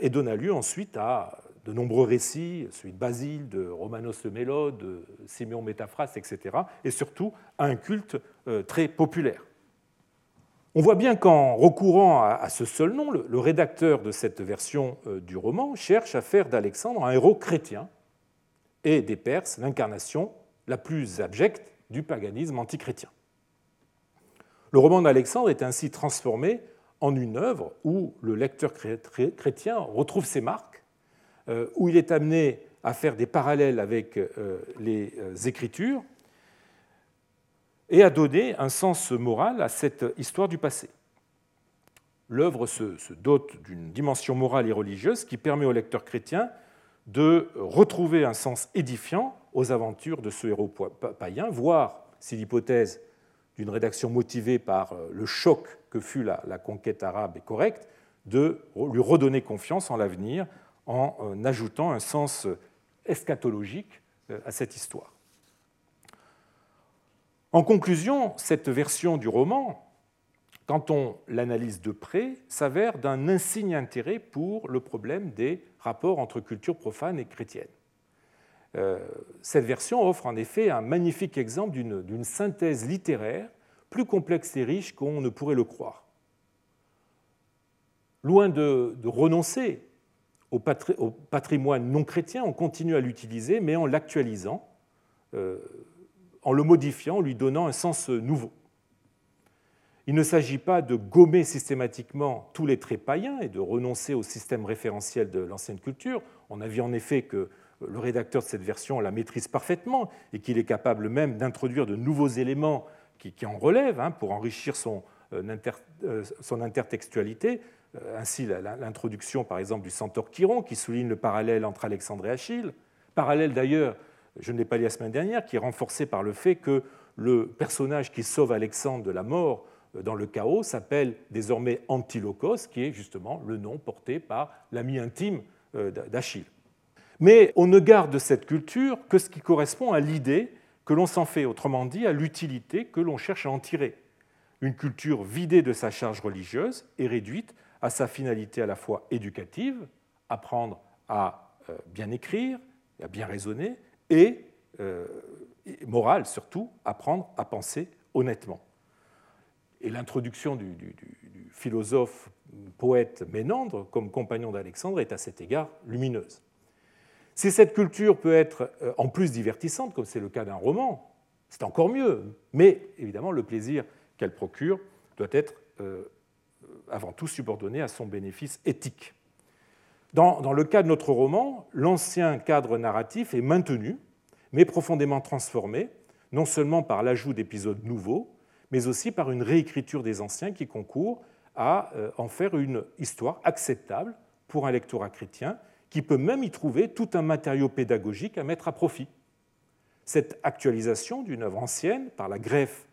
et donna lieu ensuite à de nombreux récits, celui de Basile, de Romanos le Mélode, de Siméon Métaphras, etc., et surtout un culte euh, très populaire. On voit bien qu'en recourant à ce seul nom, le rédacteur de cette version euh, du roman cherche à faire d'Alexandre un héros chrétien et des Perses l'incarnation la plus abjecte du paganisme antichrétien. Le roman d'Alexandre est ainsi transformé en une œuvre où le lecteur chrétien retrouve ses marques, où il est amené à faire des parallèles avec euh, les Écritures, et à donner un sens moral à cette histoire du passé. L'œuvre se, dote d'une dimension morale et religieuse qui permet au lecteur chrétien de retrouver un sens édifiant aux aventures de ce héros païen, voire, si l'hypothèse d'une rédaction motivée par euh, le choc que fut la conquête arabe est correcte, de lui redonner confiance en l'avenir en euh, ajoutant un sens eschatologique euh, à cette histoire. En conclusion, cette version du roman, quand on l'analyse de près, s'avère d'un insigne intérêt pour le problème des rapports entre culture profane et chrétienne. Euh, cette version offre en effet un magnifique exemple d'une synthèse littéraire plus complexe et riche qu'on ne pourrait le croire. Loin de, renoncer au, patrimoine non chrétien, on continue à l'utiliser, mais en l'actualisant, euh, en le modifiant, en lui donnant un sens nouveau. Il ne s'agit pas de gommer systématiquement tous les traits païens et de renoncer au système référentiel de l'ancienne culture. On a vu en effet que le rédacteur de cette version la maîtrise parfaitement et qu'il est capable même d'introduire de nouveaux éléments qui, en relèvent hein, pour enrichir son, euh, euh, son intertextualité. Euh, ainsi, l'introduction, par exemple, du centaure Chiron, qui souligne le parallèle entre Alexandre et Achille. Parallèle d'ailleurs je ne l'ai pas dit la semaine dernière, qui est renforcé par le fait que le personnage qui sauve Alexandre de la mort euh, dans le chaos s'appelle désormais Antilochos, qui est justement le nom porté par l'ami intime euh, d'Achille. Mais on ne garde de cette culture que ce qui correspond à l'idée que l'on s'en fait, autrement dit, à l'utilité que l'on cherche à en tirer. Une culture vidée de sa charge religieuse et réduite à sa finalité à la fois éducative, apprendre à euh, bien écrire, à bien raisonner, et, euh, morale surtout, apprendre à penser honnêtement. Et l'introduction du, philosophe poète Ménandre comme compagnon d'Alexandre est à cet égard lumineuse. Si cette culture peut être euh, en plus divertissante, comme c'est le cas d'un roman, c'est encore mieux, mais évidemment le plaisir qu'elle procure doit être euh, avant tout subordonné à son bénéfice éthique. Dans, le cas de notre roman, l'ancien cadre narratif est maintenu, mais profondément transformé, non seulement par l'ajout d'épisodes nouveaux, mais aussi par une réécriture des anciens qui concourt à euh, en faire une histoire acceptable pour un lectorat chrétien, qui peut même y trouver tout un matériau pédagogique à mettre à profit. Cette actualisation d'une œuvre ancienne, par la greffe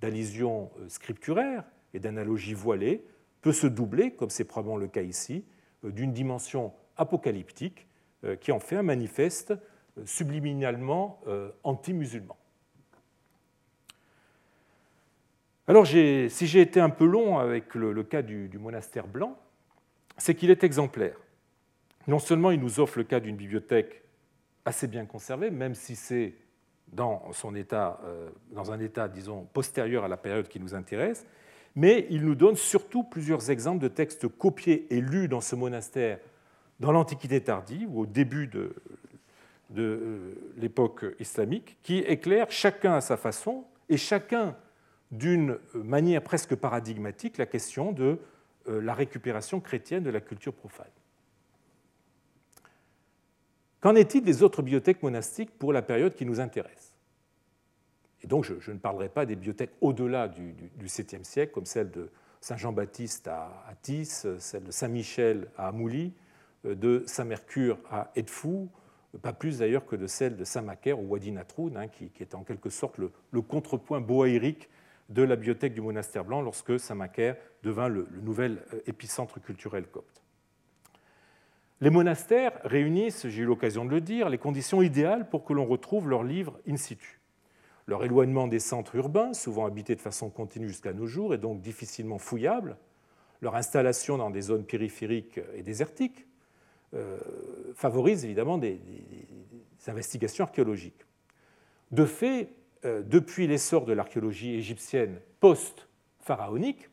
d'allusions euh, scripturaires et d'analogies voilées, peut se doubler, comme c'est probablement le cas ici, euh, d'une dimension apocalyptique euh, qui en fait un manifeste euh, subliminalement anti-musulman. Alors, si j'ai été un peu long avec le, cas du, monastère blanc, c'est qu'il est exemplaire. Non seulement il nous offre le cas d'une bibliothèque assez bien conservée, même si c'est dans, son état, dans un état, disons, postérieur à la période qui nous intéresse, mais il nous donne surtout plusieurs exemples de textes copiés et lus dans ce monastère dans l'Antiquité tardive ou au début de, euh, l'époque islamique, qui éclairent chacun à sa façon et chacun d'une manière presque paradigmatique la question de euh, la récupération chrétienne de la culture profane. Qu'en est-il des autres bibliothèques monastiques pour la période qui nous intéresse? Donc, je, ne parlerai pas des bibliothèques au-delà du, 7e siècle, comme celle de Saint-Jean-Baptiste à, Tis, celle de Saint-Michel à Amouly, euh, de Saint-Mercure à Edfou, pas plus d'ailleurs que de celle de Saint-Macaire ou Wadi Natroun, hein, qui, est en quelque sorte le, contrepoint boaïrique de la bibliothèque du monastère blanc lorsque Saint-Macaire devint le, le, nouvel euh, épicentre culturel copte. Les monastères réunissent, j'ai eu l'occasion de le dire, les conditions idéales pour que l'on retrouve leurs livres in situ. Leur éloignement des centres urbains, souvent habités de façon continue jusqu'à nos jours, est donc difficilement fouillable. Leur installation dans des zones périphériques et désertiques euh, favorise évidemment des, investigations archéologiques. De fait, euh, depuis l'essor de l'archéologie égyptienne post-pharaonique,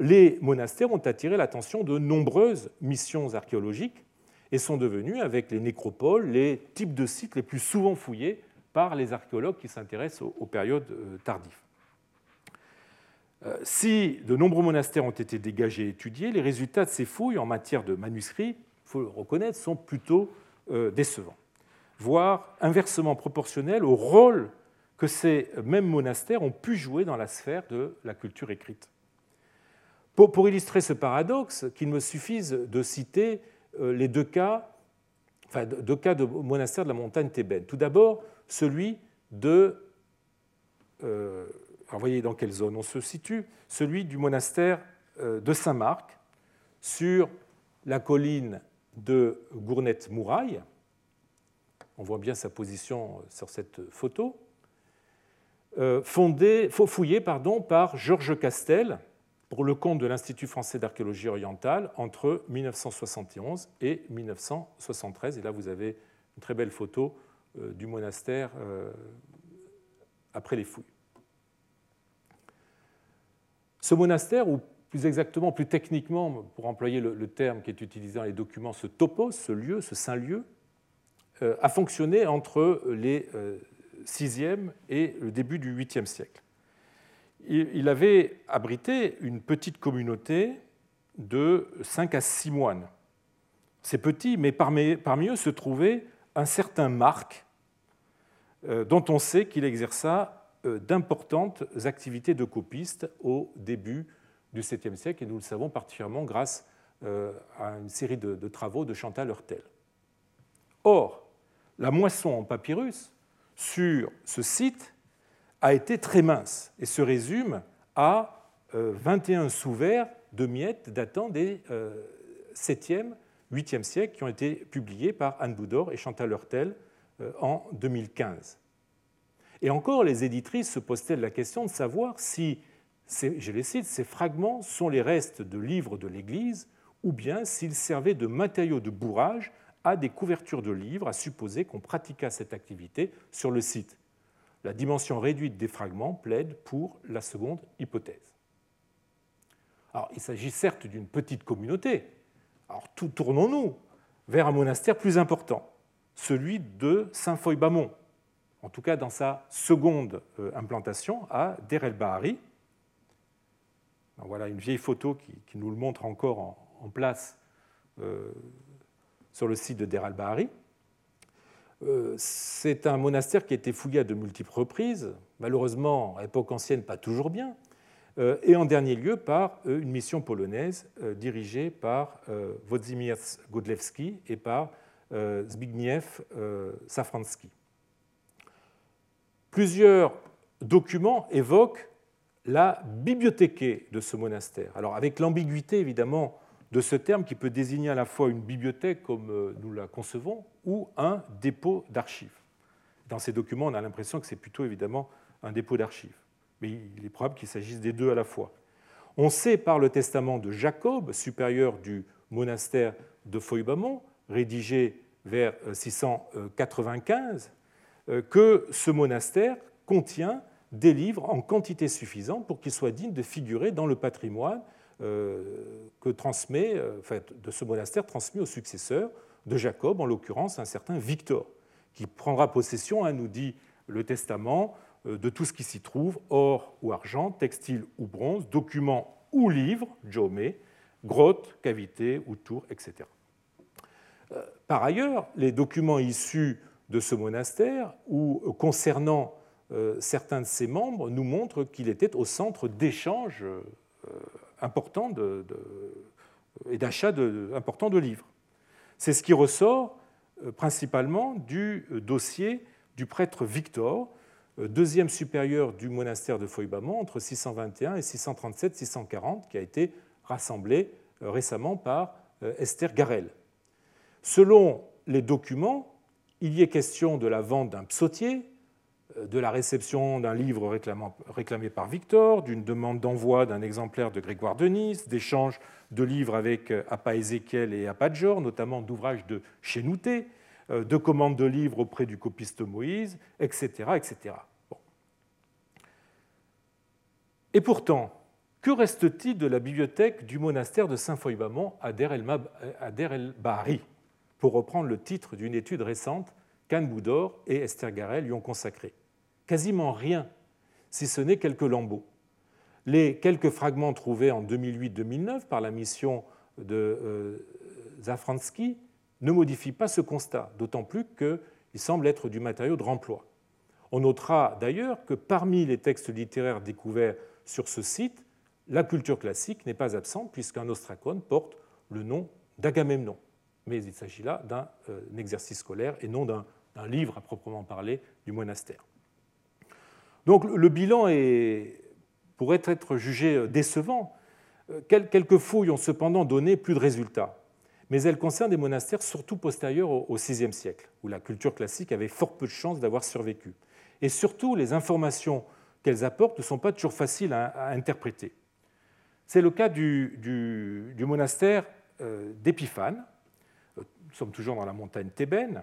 les monastères ont attiré l'attention de nombreuses missions archéologiques et sont devenus, avec les nécropoles, les types de sites les plus souvent fouillés par les archéologues qui s'intéressent aux, périodes euh, tardives. Euh, si de nombreux monastères ont été dégagés et étudiés, les résultats de ces fouilles en matière de manuscrits, il faut le reconnaître, sont plutôt euh, décevants, voire inversement proportionnels au rôle que ces mêmes monastères ont pu jouer dans la sphère de la culture écrite. Pour, illustrer ce paradoxe, qu'il me suffise de citer les deux cas, enfin, deux cas de monastères de la montagne thébaine. Tout d'abord, celui de. Euh, vous voyez dans quelle zone on se situe Celui du monastère euh, de Saint-Marc, sur la colline de Gournette-Mouraille. On voit bien sa position sur cette photo. fondé, fouillé par Georges Castel, pour le compte de l'Institut français d'archéologie orientale entre 1971 et 1973. Et là, vous avez une très belle photo euh, du monastère euh, après les fouilles. Ce monastère, ou plus exactement, plus techniquement, pour employer le, terme qui est utilisé dans les documents, ce topos, ce lieu, ce saint lieu, euh, a fonctionné entre les 6e et le début du 8e siècle il avait abrité une petite communauté de 5 à 6 moines. C'est petit, mais parmi, eux se trouvait un certain Marc, euh, dont on sait qu'il exerça euh, d'importantes activités de copiste au début du 7e siècle, et nous le savons particulièrement grâce euh, à une série de, travaux de Chantal Hurtel. Or, la moisson en papyrus sur ce site a été très mince et se résume à 21 euh, sous-verts de miettes datant des 7e, euh, 8e siècles qui ont été publiés par Anne Boudor et Chantal Hurtel euh, en 2015. Et encore, les éditrices se posent-elles la question de savoir si, je les cite, ces fragments sont les restes de livres de l'Église ou bien s'ils servaient de matériaux de bourrage à des couvertures de livres, à supposer qu'on pratiqua cette activité sur le site. La dimension réduite des fragments plaide pour la seconde hypothèse. Alors, il s'agit certes d'une petite communauté. Alors, tournons-nous vers un monastère plus important, celui de Saint-Foy-Bamont, en tout cas dans sa seconde euh, implantation à Der el Bahari. Voilà une vieille photo qui, nous le montre encore en, place euh, sur le site de Der el Bahari. Euh, c'est un monastère qui a été fouillé à de multiples reprises, malheureusement, à l'époque ancienne, pas toujours bien, et en dernier lieu par euh, une mission polonaise dirigée par Włodzimierz Godlewski et par Zbigniew Safranski. Plusieurs documents évoquent la bibliothéque de ce monastère. Alors avec l'ambiguïté évidemment de ce terme qui peut désigner à la fois une bibliothèque comme euh, nous la concevons ou un dépôt d'archives. Dans ces documents, on a l'impression que c'est plutôt évidemment un dépôt d'archives, mais il est probable qu'il s'agisse des deux à la fois. On sait par le testament de Jacob, supérieur du monastère de Foybamont, rédigé vers 695, euh, euh, que ce monastère contient des livres en quantité suffisante pour qu'il soit digne de figurer dans le patrimoine euh, que de ce monastère transmis au successeur de Jacob, en l'occurrence un certain Victor, qui prendra possession, hein, nous dit le testament, de tout ce qui s'y trouve, or ou argent, textile ou bronze, documents ou livres, jomé, grottes, cavités ou tours, etc. Par ailleurs, les documents issus de ce monastère ou concernant certains de ses membres nous montrent qu'il était au centre d'échanges important de, et d'achat important de livres. C'est ce qui ressort euh, principalement du euh, dossier du prêtre Victor, euh, deuxième supérieur du monastère de Foybamont entre 621 et 637-640, qui a été rassemblé récemment par Esther Garel. Selon les documents, il y est question de la vente d'un psautier, de la réception d'un livre réclamé par Victor, d'une demande d'envoi d'un exemplaire de Grégoire de Nice, d'échanges de livres avec euh, Appa Ézéchiel et Appa Jor, notamment d'ouvrages de Chénouté, euh, de commandes de livres auprès du copiste Moïse, etc. etc. Et pourtant, que reste-t-il de la bibliothèque du monastère de Saint-Foy-Bamont à Der el-Bahari Pour reprendre le titre d'une étude récente qu'Anne Boudor et Esther Garel lui ont consacrée. Quasiment rien, si ce n'est quelques lambeaux. Les quelques fragments trouvés en 2008-2009 par la mission de euh, Zafransky ne modifient pas ce constat, d'autant plus qu'il semble être du matériau de remploi. On notera d'ailleurs que parmi les textes littéraires découverts sur ce site, la culture classique n'est pas absente puisqu'un ostracone porte le nom d'Agamemnon. Mais il s'agit là d'un euh, exercice scolaire et non d'un livre à proprement parler du monastère. Donc le bilan pourrait être jugé décevant. Euh, quelques fouilles ont cependant donné plus de résultats, mais elles concernent des monastères surtout postérieurs au VIe siècle, où la culture classique avait fort peu de chances d'avoir survécu. Et surtout, les informations qu'elles apportent ne sont pas toujours faciles à, interpréter. C'est le cas du, monastère euh, d'Épiphane. Nous sommes toujours dans la montagne thébaine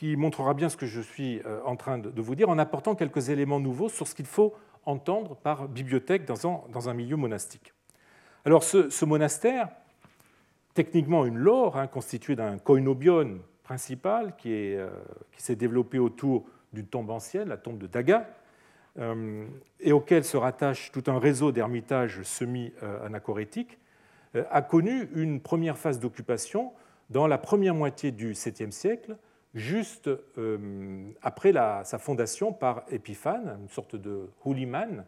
qui montrera bien ce que je suis euh, en train de vous dire en apportant quelques éléments nouveaux sur ce qu'il faut entendre par bibliothèque dans un, milieu monastique. Alors ce, monastère, techniquement une lore hein, constituée d'un koinobion principal euh, qui s'est développé autour d'une tombe ancienne, la tombe de Daga, euh, et auquel se rattache tout un réseau d'ermitages semi-anachorétiques, a connu une première phase d'occupation dans la première moitié du 7e siècle juste euh, après sa fondation par Épiphane, une sorte de hooliman euh,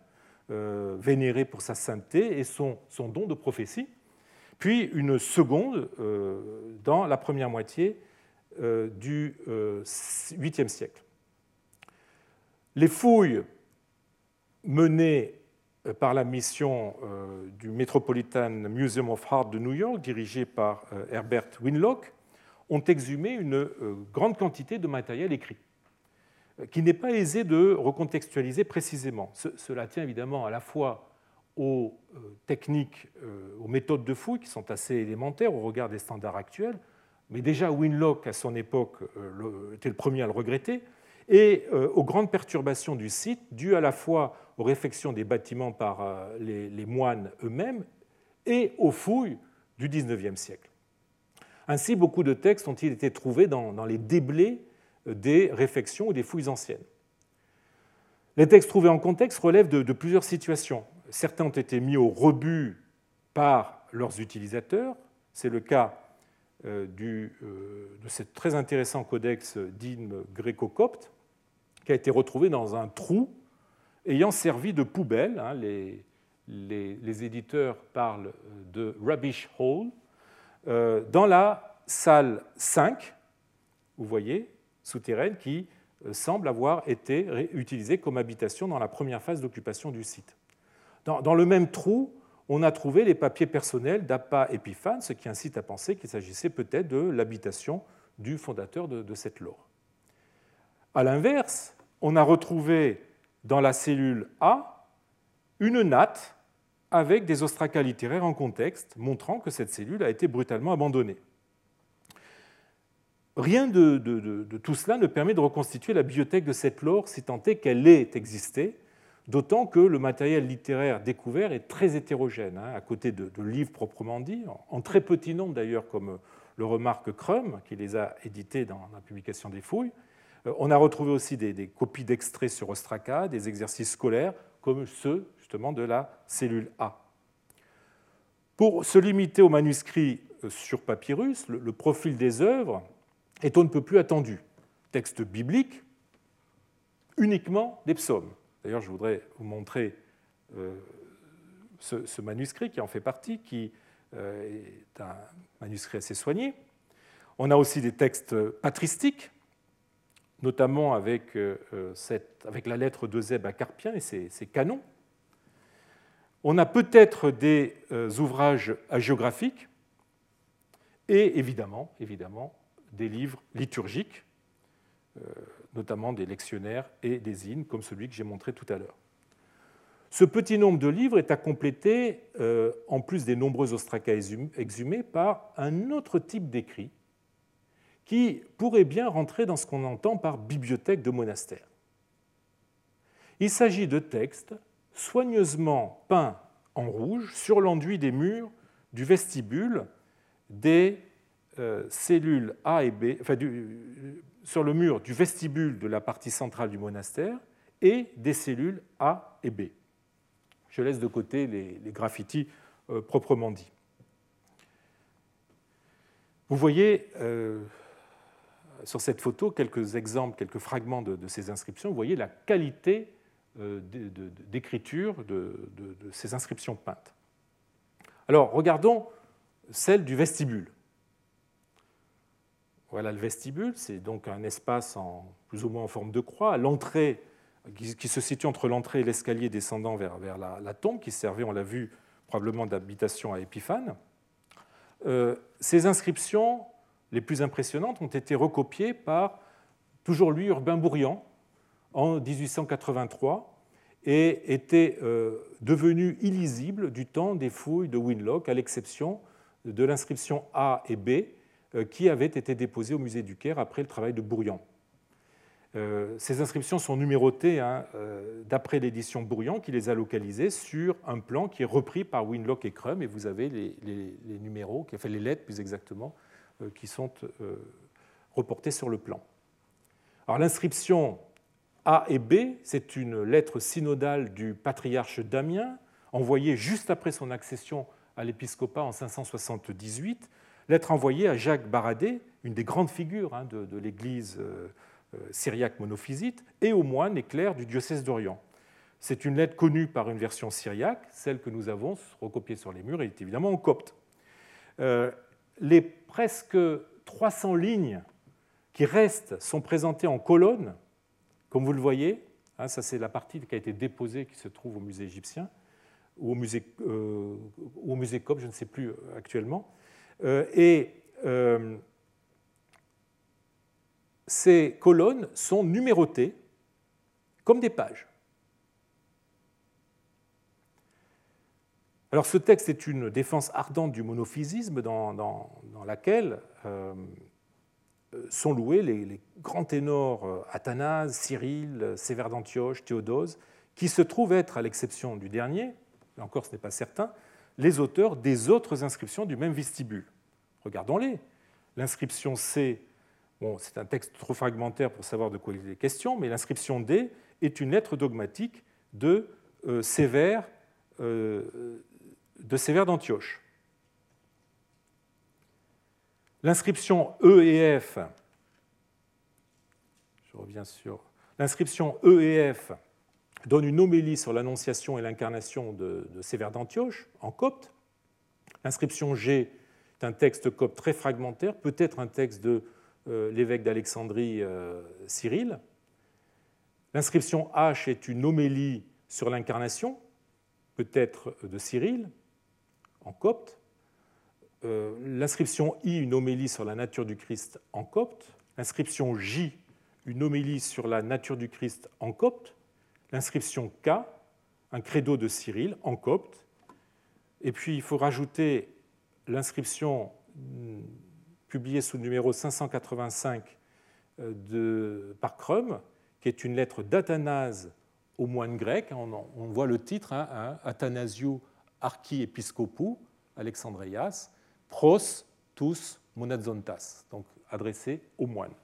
vénéré pour sa sainteté et son, don de prophétie, puis une seconde euh, dans la première moitié du 8e siècle. Les fouilles menées par la mission du Metropolitan Museum of Art de New York, dirigée par Herbert Winlock, ont exhumé une euh, grande quantité de matériel écrit, euh, qui n'est pas aisé de recontextualiser précisément. cela tient évidemment à la fois aux euh, techniques, aux méthodes de fouille qui sont assez élémentaires au regard des standards actuels, mais déjà Winlock à son époque était le premier à le regretter, et aux grandes perturbations du site dues à la fois aux réfections des bâtiments par les moines eux-mêmes et aux fouilles du XIXe siècle. Ainsi, beaucoup de textes ont-ils été trouvés dans, les déblais des réfections ou des fouilles anciennes. Les textes trouvés en contexte relèvent de, plusieurs situations. Certains ont été mis au rebut par leurs utilisateurs. C'est le cas euh, euh, de ce très intéressant codex d'hymne gréco-copte qui a été retrouvé dans un trou ayant servi de poubelle. Hein. les, éditeurs parlent de rubbish hole, euh, dans la salle 5, vous voyez, souterraine, qui euh, semble avoir été utilisée comme habitation dans la première phase d'occupation du site. Dans, le même trou, on a trouvé les papiers personnels d'Appa Épiphane, ce qui incite à penser qu'il s'agissait peut-être de l'habitation du fondateur de, cette lore. A l'inverse, on a retrouvé dans la cellule A une natte avec des ostracas littéraires en contexte, montrant que cette cellule a été brutalement abandonnée. Rien de, tout cela ne permet de reconstituer la bibliothèque de cette lore si tant est qu'elle ait existé, d'autant que le matériel littéraire découvert est très hétérogène, hein, à côté de, livres proprement dits, en très petit nombre d'ailleurs, comme le remarque Crum, qui les a édités dans la publication des fouilles. Euh, on a retrouvé aussi des, copies d'extraits sur Ostraka, des exercices scolaires, comme ceux de la cellule A. Pour se limiter aux manuscrits euh, sur papyrus, le profil des œuvres est on ne peut plus attendu. Texte biblique, uniquement des psaumes. D'ailleurs, je voudrais vous montrer euh, ce, manuscrit qui en fait partie, qui euh, est un manuscrit assez soigné. On a aussi des textes patristiques, notamment avec, avec la lettre de Zeb à Carpien et ses canons. On a peut-être des euh, ouvrages hagiographiques et évidemment, évidemment des livres liturgiques, euh, notamment des lectionnaires et des hymnes, comme celui que j'ai montré tout à l'heure. Ce petit nombre de livres est à compléter, euh, en plus des nombreux ostracas exhumés, par un autre type d'écrit qui pourrait bien rentrer dans ce qu'on entend par bibliothèque de monastère. Il s'agit de textes soigneusement peints en rouge sur l'enduit des murs du vestibule des cellules A et B, sur le mur du vestibule de la partie centrale du monastère et des cellules A et B. Je laisse de côté les, graffitis euh, proprement dits. Vous voyez euh, sur cette photo quelques exemples, quelques fragments de, ces inscriptions. Vous voyez la qualité d'écriture de ces inscriptions peintes. Alors, regardons celle du vestibule. Voilà le vestibule, c'est donc un espace plus ou moins en forme de croix, l'entrée, qui, se situe entre l'entrée et l'escalier descendant vers, la, tombe, qui servait, on l'a vu, probablement d'habitation à Épiphane. Euh, ces inscriptions les plus impressionnantes ont été recopiées par, toujours lui, Urbain Bourrian, en 1883, et étaient euh, devenues illisibles du temps des fouilles de Winlock, à l'exception de l'inscription A et B, qui avaient été déposées au musée du Caire après le travail de Bourrian. Euh, ces inscriptions sont numérotées hein, euh, d'après l'édition Bourrian qui les a localisées sur un plan qui est repris par Winlock et Crum et vous avez les, numéros, qui fait les lettres plus exactement, qui sont reportées sur le plan. Alors l'inscription A et B, c'est une lettre synodale du patriarche Damien envoyée juste après son accession à l'épiscopat en 578 lettre envoyée à Jacques Baradé, une des grandes figures hein, de, l'Église euh, euh, syriaque monophysite, et aux moines et clercs du diocèse d'Orient. C'est une lettre connue par une version syriaque, celle que nous avons recopiée sur les murs est évidemment en copte. Euh, les presque 300 lignes qui restent sont présentées en colonnes, comme vous le voyez. Hein, ça, c'est la partie qui a été déposée, qui se trouve au musée égyptien, ou au musée, au musée copte, je ne sais plus actuellement. Euh, et euh, ces colonnes sont numérotées comme des pages. Alors ce texte est une défense ardente du monophysisme dans, laquelle euh, sont loués les, grands ténors Athanase, Cyril, Sévère d'Antioche, Théodose, qui se trouvent être, à l'exception du dernier, encore ce n'est pas certain, les auteurs des autres inscriptions du même vestibule. Regardons-les. L'inscription C, bon, c'est un texte trop fragmentaire pour savoir de quoi il est question, mais l'inscription D est une lettre dogmatique de euh, Sévère euh, d'Antioche. L'inscription E et F, je reviens sur l'inscription E et F donne une homélie sur l'annonciation et l'incarnation de, Sévère d'Antioche en copte. L'inscription G un texte copte très fragmentaire, peut-être un texte de euh, l'évêque d'Alexandrie euh, Cyril. L'inscription H est une homélie sur l'incarnation, peut-être de Cyril, en copte. Euh, l'inscription I, une homélie sur la nature du Christ en copte. L'inscription J, une homélie sur la nature du Christ en copte. L'inscription K, un credo de Cyril en copte. Et puis il faut rajouter l'inscription hmm, publiée sous le numéro 585 euh, par Crum, qui est une lettre d'Athanase aux moines grecs. On, voit le titre, hein, hein, Athanasiou Archiepiscopou, Alexandrias, pros tous monadzontas, donc adressé aux moines.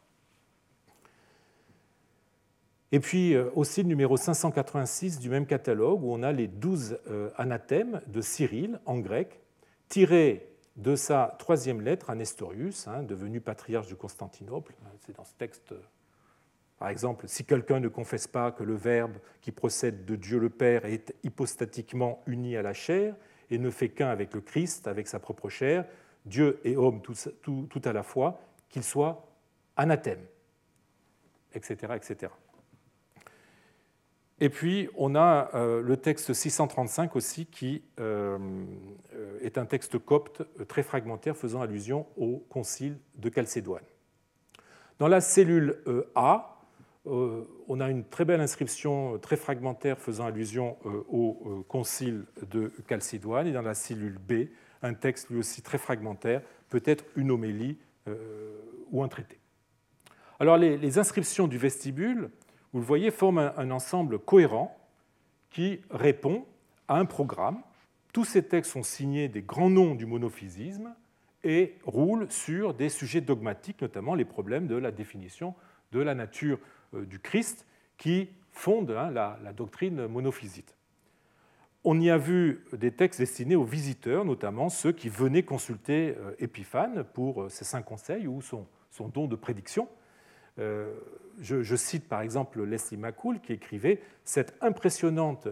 Et puis euh, aussi le numéro 586 du même catalogue où on a les douze euh, anathèmes de Cyril en grec, tirés de sa troisième lettre à Nestorius, hein, devenu patriarche de Constantinople. C'est dans ce texte, par exemple, si quelqu'un ne confesse pas que le Verbe qui procède de Dieu le Père est hypostatiquement uni à la chair et ne fait qu'un avec le Christ, avec sa propre chair, Dieu et homme tout, tout à la fois, qu'il soit anathème, etc., etc. Et puis, on a euh, le texte 635 aussi, qui euh, est un texte copte très fragmentaire faisant allusion au concile de Chalcédoine. Dans la cellule euh, A, on a une très belle inscription très fragmentaire faisant allusion au concile de Chalcédoine. Et dans la cellule B, un texte lui aussi très fragmentaire, peut-être une homélie ou un traité. Alors, les inscriptions du vestibule vous le voyez, forment un ensemble cohérent qui répond à un programme. Tous ces textes sont signés des grands noms du monophysisme et roulent sur des sujets dogmatiques, notamment les problèmes de la définition de la nature euh, du Christ, qui fondent hein, la, doctrine monophysite. On y a vu des textes destinés aux visiteurs, notamment ceux qui venaient consulter euh, Épiphane pour euh, ses cinq conseils ou son, don de prédiction. Je, cite par exemple Leslie McCool qui écrivait Cette impressionnante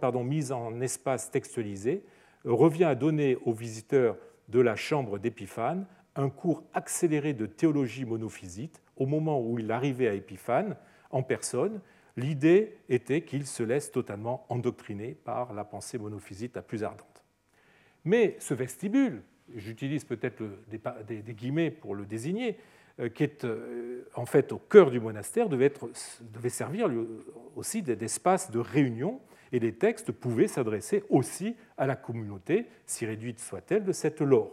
pardon, mise en espace textualisé revient à donner aux visiteurs de la chambre d'Épiphane un cours accéléré de théologie monophysite au moment où il arrivait à Épiphane en personne. L'idée était qu'il se laisse totalement endoctriner par la pensée monophysite la plus ardente. Mais ce vestibule, j'utilise peut-être des, guillemets pour le désigner, euh, qui est euh, en fait au cœur du monastère, devait, être, devait servir aussi d'espace de réunion et les textes pouvaient s'adresser aussi à la communauté, si réduite soit-elle, de cette lore.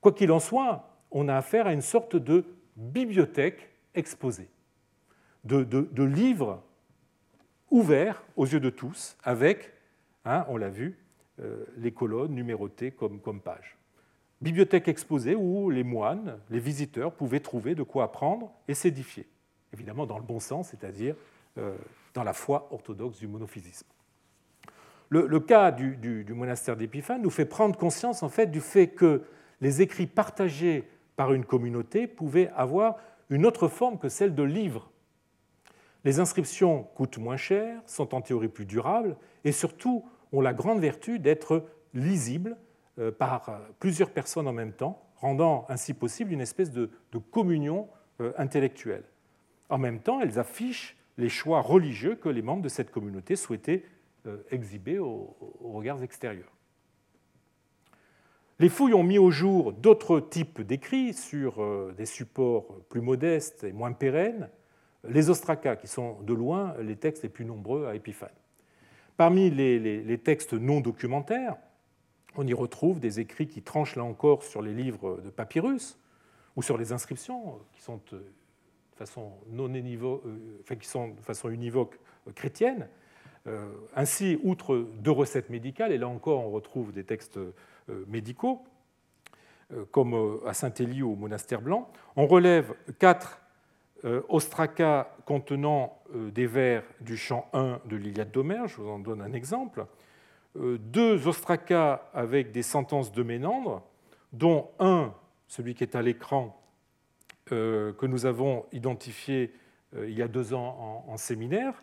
Quoi qu'il en soit, on a affaire à une sorte de bibliothèque exposée, de, livres ouverts aux yeux de tous, avec, hein, on l'a vu, euh, les colonnes numérotées comme, comme pages. Bibliothèque exposée où les moines, les visiteurs pouvaient trouver de quoi apprendre et s'édifier. Évidemment dans le bon sens, c'est-à-dire euh, dans la foi orthodoxe du monophysisme. Le, cas du, monastère d'Épiphane nous fait prendre conscience en fait du fait que les écrits partagés par une communauté pouvaient avoir une autre forme que celle de livres. Les inscriptions coûtent moins cher, sont en théorie plus durables et surtout ont la grande vertu d'être lisibles par euh, plusieurs personnes en même temps, rendant ainsi possible une espèce de, communion euh, intellectuelle. En même temps, elles affichent les choix religieux que les membres de cette communauté souhaitaient exhiber aux, regards extérieurs. Les fouilles ont mis au jour d'autres types d'écrits sur des supports plus modestes et moins pérennes, les ostracas, qui sont de loin les textes les plus nombreux à Épiphane. Parmi les textes non documentaires, on y retrouve des écrits qui tranchent là encore sur les livres de papyrus ou sur les inscriptions qui sont euh, de façon, non euh, qui sont de façon univoque euh, chrétienne. Ainsi, outre deux recettes médicales, et là encore on retrouve des textes médicaux, comme à Saint-Élie ou au monastère blanc, on relève quatre ostracas contenant des vers du chant 1 de l'Iliade d'Homère, je vous en donne un exemple, euh, deux ostracas avec des sentences de Ménandre, dont un, celui qui est à l'écran, euh, que nous avons identifié euh, il y a deux ans en, séminaire,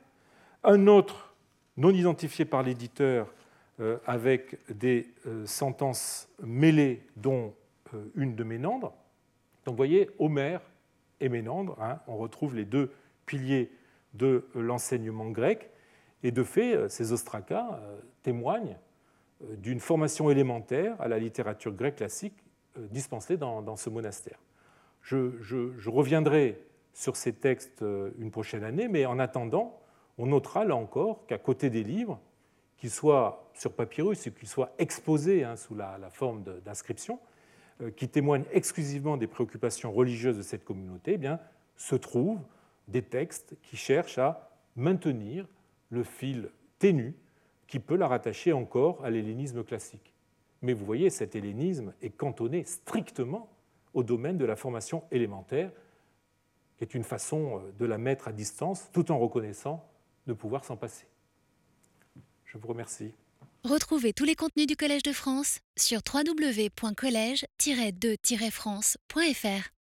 un autre non identifié par l'éditeur avec des sentences mêlées, dont une de Ménandre. Donc vous voyez, Homère et Ménandre, hein, on retrouve les deux piliers de l'enseignement grec. Et de fait, euh, ces ostracas euh, témoignent euh, d'une formation élémentaire à la littérature grecque classique dispensée dans, ce monastère. Je, reviendrai sur ces textes une prochaine année, mais en attendant, on notera là encore qu'à côté des livres, qu'ils soient sur papyrus ou qu'ils soient exposés hein, sous la, forme d'inscriptions, qui témoignent exclusivement des préoccupations religieuses de cette communauté, eh bien, se trouvent des textes qui cherchent à maintenir le fil ténu qui peut la rattacher encore à l'hellénisme classique. Mais vous voyez, cet hellénisme est cantonné strictement au domaine de la formation élémentaire, qui est une façon euh, de la mettre à distance tout en reconnaissant de pouvoir s'en passer. Je vous remercie. Retrouvez tous les contenus du Collège de France sur www.colège-2-france.fr.